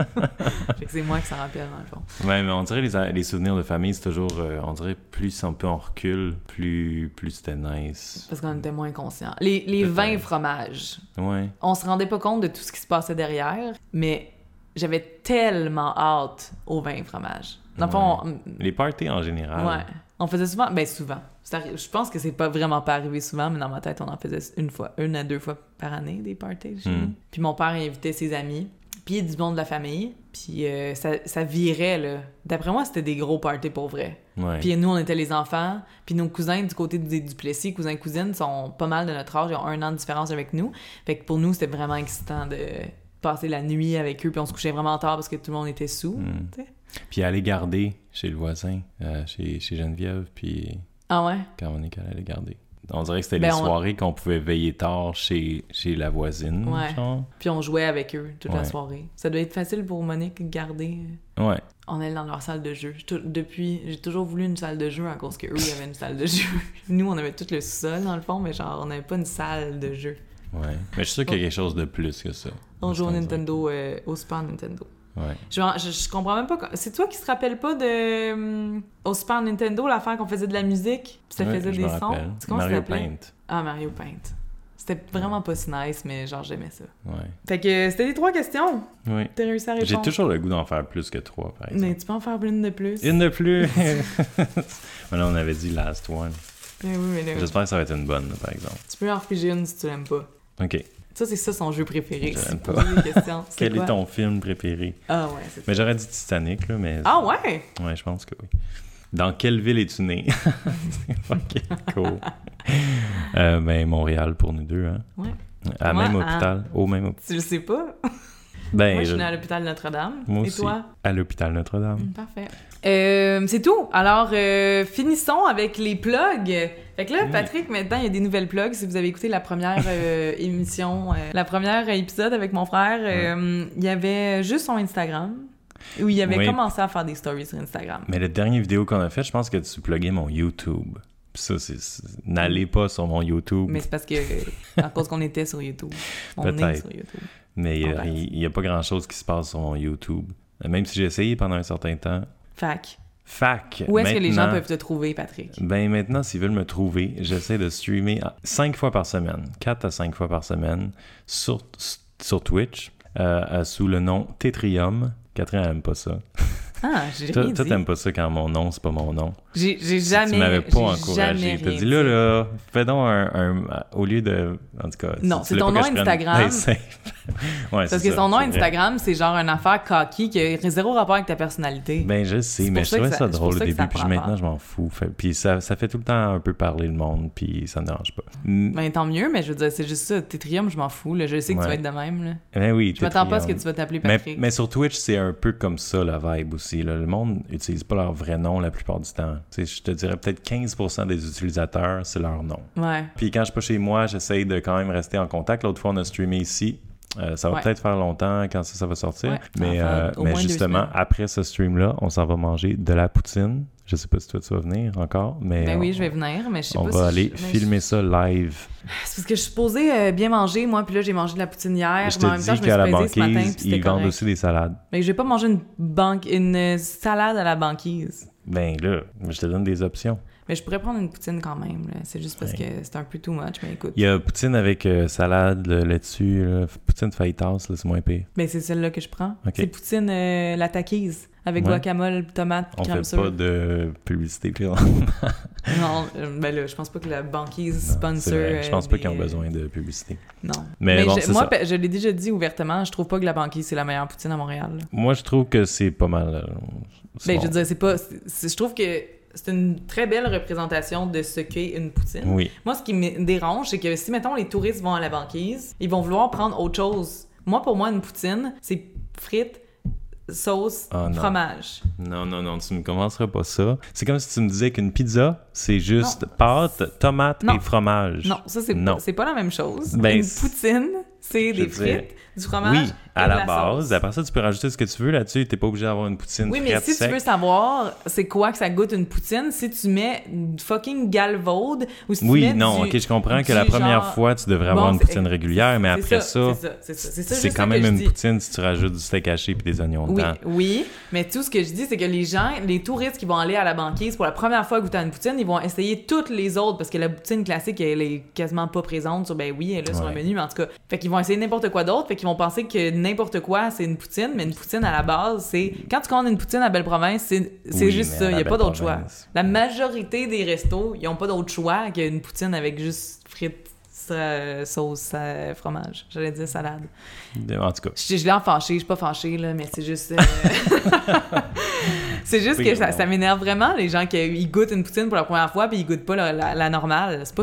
euh, <laughs> fait que c'est moi qui s'en rappelle, dans le fond. Ouais, mais on dirait les, les souvenirs de famille, c'est toujours, euh, on dirait plus un peu on recule, plus, plus c'était nice. Parce qu'on était moins conscients. Les, les vins fromages, Ouais. on se rendait pas compte de tout ce qui se passait derrière, mais j'avais tellement hâte aux vins fromages. Dans le fond, on- Les parties en général. Ouais. On faisait souvent, ben souvent. Je pense que c'est pas vraiment pas arrivé souvent, mais dans ma tête, on en faisait une fois, une à deux fois par année des parties chez Hmm. Puis mon père invitait ses amis, puis du monde de la famille, puis euh, ça, ça virait là. D'après moi, c'était des gros parties pour vrai. Ouais. Puis nous, on était les enfants, puis nos cousins du côté des Duplessis, cousins cousines, sont pas mal de notre âge, ils ont un an de différence avec nous. Fait que pour nous, c'était vraiment excitant de passer la nuit avec eux, puis on se couchait vraiment tard parce que tout le monde était sous. Hmm. Puis aller garder chez le voisin, euh, chez, chez Geneviève, puis Ah ouais? quand on est qu'elle allait garder. On dirait que c'était Ben, les on- soirées qu'on pouvait veiller tard chez, chez la voisine, Ouais. genre. Puis on jouait avec eux toute la soirée. Ça doit être facile pour Monique de garder. Ouais. On est dans leur salle de jeu. Depuis, j'ai toujours voulu une salle de jeu à cause qu'eux, ils avaient une salle de jeu. <laughs> Nous, on avait tout le sol dans le fond, mais genre, on n'avait pas une salle de jeu. Ouais. Mais je suis sûr qu'il y a quelque chose de plus que ça. On joue au. Nintendo, euh, au Super Nintendo. Ouais. Je, je, je comprends même pas. C'est toi qui te rappelles pas de. hum, au Super Nintendo, l'affaire qu'on faisait de la musique, puis ça Ouais, faisait des sons? comment ça Mario? Paint. Ah, Mario Paint. C'était vraiment pas si nice, mais genre, j'aimais ça. Ouais. Fait que c'était les trois questions. Oui. T'as réussi à répondre. J'ai toujours le goût d'en faire plus que trois, par exemple. Mais tu peux en faire une de plus. Une de plus! <laughs> <laughs> Mais là, on avait dit last one. Mais oui, mais là, J'espère que ça va être une bonne, par exemple. tu peux en refuser une si tu l'aimes pas. OK. Ça, c'est ça son jeu préféré. Je pas. <laughs> Quel quoi? est ton film préféré? Ah ouais, c'est. Mais j'aurais dit Titanic, là, mais... Ah ouais? Ouais, je pense que oui. Dans quelle ville es-tu né? <laughs> ok, cool. <laughs> Euh, ben, Montréal pour nous deux, hein? Ouais. À Moi, même à- hôpital. Au même hôpital. Tu le sais pas? Ben, Moi, je suis née à l'hôpital Notre-Dame. moi Et aussi. toi? À l'hôpital Notre-Dame. Mm, Parfait. Euh, c'est tout. Alors, euh, finissons avec les plugs. Fait que là. Patrick, maintenant, il y a des nouvelles plugs. Si vous avez écouté la première euh, <laughs> émission, la première épisode avec mon frère, il y avait juste son Instagram où il avait Oui. commencé à faire des stories sur Instagram. Mais la dernière vidéo qu'on a faite, je pense que tu pluguais mon YouTube. Puis ça, c'est... N'allez pas sur mon YouTube. Mais c'est parce que, <laughs> à cause qu'on était sur YouTube. On est Peut-être. sur YouTube. Mais il n'y a pas grand-chose qui se passe sur mon YouTube. Même si j'ai essayé pendant un certain temps. Fac. Fac. Où est-ce que les gens peuvent te trouver, Patrick? Ben maintenant, s'ils veulent me trouver, j'essaie de streamer 5 fois par semaine, 4 à 5 fois par semaine, sur, sur Twitch, euh, sous le nom Tetrium. Catherine elle aime pas ça. Ah, j'ai Toi, t'aimes pas ça quand mon nom, c'est pas mon nom. J'ai jamais. tu m'avais pas encouragé. T'as dit là, là, fais donc un, un- Au lieu de. En tout cas. Non, c'est ton nom prenne Instagram. <laughs> safe. ouais, Parce que son nom. Instagram, c'est genre une affaire cocky qui a zéro rapport avec ta personnalité. Ben, je sais, mais je trouvais ça- drôle au début, puis maintenant, je m'en fous. Fait- puis ça, ça fait tout le temps un peu parler le monde, puis ça me dérange pas. Mm, Ben tant mieux, mais je veux dire, c'est juste ça. Tétrium, je m'en fous. Là. Je sais que tu vas être de même. Là. Ben oui, Je m'attends pas à ce que tu vas t'appeler Mais, Patrick. mais sur Twitch, c'est un peu comme ça la vibe aussi. là. Le monde n'utilise pas leur vrai nom la plupart du temps. Je te dirais peut-être 15% des utilisateurs, c'est leur nom. Ouais. Puis quand je suis pas chez moi, j'essaye de quand même rester en contact. L'autre fois, on a streamé ici. Euh, ça va Ouais. peut-être faire longtemps quand ça, ça va sortir. Ouais, mais euh, mais justement, après ce stream-là, on s'en va manger de la poutine. Je sais pas si toi tu vas venir encore, mais Ben oui, on- je vais venir, mais je sais on pas va si aller je- mais filmer ça live. C'est parce que je suis supposée euh, bien manger, moi, puis là, j'ai mangé de la poutine hier. je mais en te même temps, dis je me qu'à suis la ce matin, banquise, puis c'était ils vendent aussi des salades. Mais je vais pas manger une, banque, une euh, salade à la banquise. Ben là, je te donne des options. Mais je pourrais prendre une poutine quand même. C'est juste parce Ouais. que c'est un peu too much, mais écoute. Il y a poutine avec euh, salade, le laitue, là, poutine fajitas, c'est moins pire. Ben, c'est celle-là que je prends. Ok. C'est poutine euh, la taquise avec Ouais. guacamole, tomate, On crème fait pas de publicité. on- <laughs> Non, euh, ben là, je pense pas que la banquise Non, sponsor. vrai. Je pense pas des, qu'ils ont euh, besoin de publicité. Non. Mais bon, je- c'est moi, ça. je l'ai déjà dit ouvertement, je trouve pas que la banquise c'est la meilleure poutine à Montréal. là. Moi, je trouve que c'est pas mal. Ben, bon. je veux dire, c'est pas. je trouve que c'est une très belle représentation de ce qu'est une poutine. Oui. Moi, ce qui me dérange, c'est que si, mettons, les touristes vont à la banquise, ils vont vouloir prendre autre chose. Moi, pour moi, une poutine, c'est frites, sauce, Ah, non. fromage. Non, non, non, tu ne commenceras pas ça. C'est comme si tu me disais qu'une pizza, c'est juste pâte, tomate Non. et fromage. Non, ça, c'est pas, pas la même chose. Ben, une poutine, c'est des frites, du fromage. Oui, à de la, base. Après ça, tu peux rajouter ce que tu veux là-dessus. T'es pas obligé d'avoir une poutine Oui, mais si sec. tu veux savoir c'est quoi que ça goûte une poutine, si tu mets fucking galvaude ou si tu Oui, mets non, du- ok, je comprends que la première genre- fois, tu devrais Bon, avoir une poutine régulière, mais après ça, C'est quand même une poutine si tu rajoutes du steak haché puis des oignons Oui, dedans. oui, mais tout ce que je dis, c'est que les gens, les touristes qui vont aller à la banquise pour la première fois goûter à une poutine, ils vont essayer toutes les autres parce que la poutine classique, elle est quasiment pas présente sur, ben oui, elle est là sur le menu, mais en tout cas, fait qu'ils vont essayer n'importe quoi d'autre, fait qu'ils vont penser que n'importe quoi, c'est une poutine, mais une poutine à la base, c'est quand tu commandes une poutine à Belle-Province, c'est c'est Oui, juste ça, il la y a pas d'autre choix. La majorité des restos, ils ont pas d'autre choix qu'une poutine avec juste frites, sa- sauce, euh, fromage. J'allais dire salade. En tout cas, Je, je l'ai en fâché, je suis pas fâchée, là, mais c'est juste. euh, <laughs> c'est juste que ça, m'énerve vraiment, les gens qui ils goûtent une poutine pour la première fois puis ils goûtent pas la, la- la normale. C'est pas,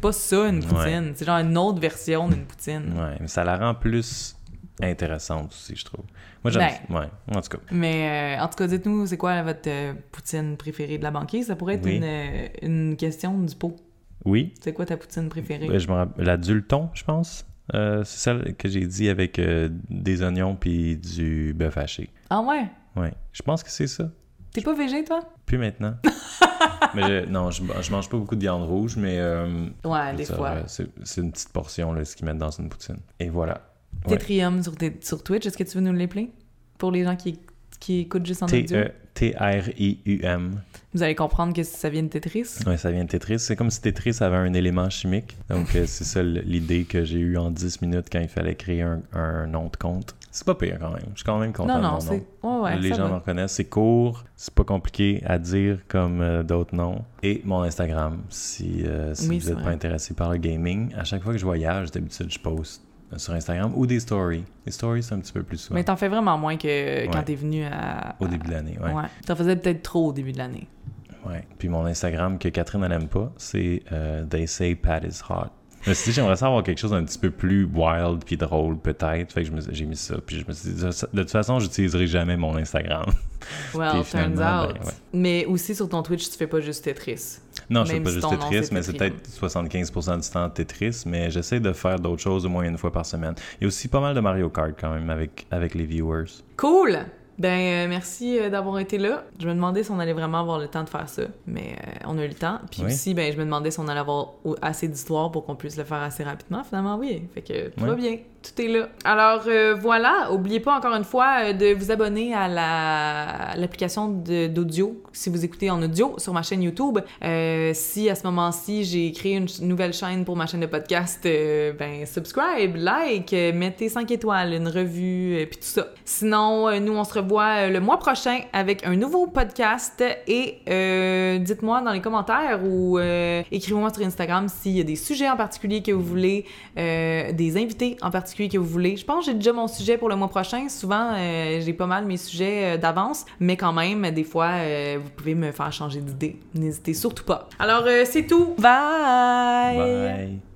pas ça une poutine. C'est genre une autre version d'une poutine. ouais, mais ça la rend plus intéressante aussi, je trouve. Moi, j'aime. Ben. Ouais, en tout cas. Mais euh, en tout cas, dites-nous, c'est quoi votre euh, poutine préférée de la banquise? Ça pourrait être Oui. une, euh, une question du pot. Oui. C'est quoi ta poutine préférée? Ben, je me rappelle- La Dulton, je pense. Euh, c'est celle que j'ai dit avec des oignons puis du bœuf haché. Ah ouais? Ouais. Je pense que c'est ça. T'es pas végé, toi? Plus maintenant. <laughs> mais je- non, je, je mange pas beaucoup de viande rouge, mais Ouais, des fois. c'est une petite portion là, ce qu'ils mettent dans une poutine. Et voilà. Ouais. Tétrium sur, sur Twitch, est-ce que tu veux nous l'épeler? Pour les gens qui, qui écoutent juste en T- audio. euh, T-R-I-U-M. Vous allez comprendre que ça vient de Tetris. Ouais, ça vient de Tetris. C'est comme si Tetris avait un élément chimique. Donc, euh, c'est ça l'idée que j'ai eue en 10 minutes quand il fallait créer un, un nom de compte. C'est pas pire quand même. Je suis quand même content non, non, c'est. nom. Ouais, Les gens me reconnaissent. C'est court, c'est pas compliqué à dire comme euh, d'autres noms. Et mon Instagram, si, euh, si Oui, vous n'êtes pas intéressé par le gaming, à chaque fois que je voyage, d'habitude, je poste sur Instagram ou des stories. Les stories, c'est un petit peu plus souvent. Mais t'en fais vraiment moins que quand Ouais. t'es venu à. Au début de l'année, ouais. Ouais. T'en faisais peut-être trop au début de l'année. Ouais. Puis mon Instagram que Catherine n'aime pas, c'est euh, They say Pat is hot. Suis dit, j'aimerais savoir quelque chose d'un petit peu plus wild puis drôle peut-être. Fait que j'ai mis ça. Puis je me suis dit, de toute façon, j'utiliserai jamais mon Instagram. <laughs> Well, turns out. ben, ouais. Mais aussi sur ton Twitch, tu fais pas juste Tetris. Non, je fais Même pas juste Tetris, mais c'est peut-être 75% du temps Tetris. Mais j'essaie de faire d'autres choses au moins une fois par semaine. Il y a aussi pas mal de Mario Kart quand même avec, avec les viewers. Cool! Ben, euh, merci euh, d'avoir été là. Je me demandais si on allait vraiment avoir le temps de faire ça, mais euh, on a eu le temps. Puis Oui. aussi, ben, je me demandais si on allait avoir assez d'histoires pour qu'on puisse le faire assez rapidement. Finalement, oui. Fait que tout va bien. Tout est là. Alors, euh, voilà. Oubliez pas encore une fois euh, de vous abonner à la- l'application d'audio si vous écoutez en audio sur ma chaîne YouTube. Euh, si à ce moment-ci, j'ai créé une nouvelle chaîne pour ma chaîne de podcast, ben, subscribe, like, mettez 5 étoiles, une revue, puis tout ça. Sinon, nous, on se revoit le mois prochain avec un nouveau podcast et dites-moi dans les commentaires ou écrivez-moi sur Instagram s'il y a des sujets en particulier que vous voulez, des invités en particulier que vous voulez. Je pense que j'ai déjà mon sujet pour le mois prochain. Souvent, euh, j'ai pas mal mes sujets euh, d'avance, mais quand même, des fois, euh, vous pouvez me faire changer d'idée. N'hésitez surtout pas. Alors, c'est tout. Bye! Bye!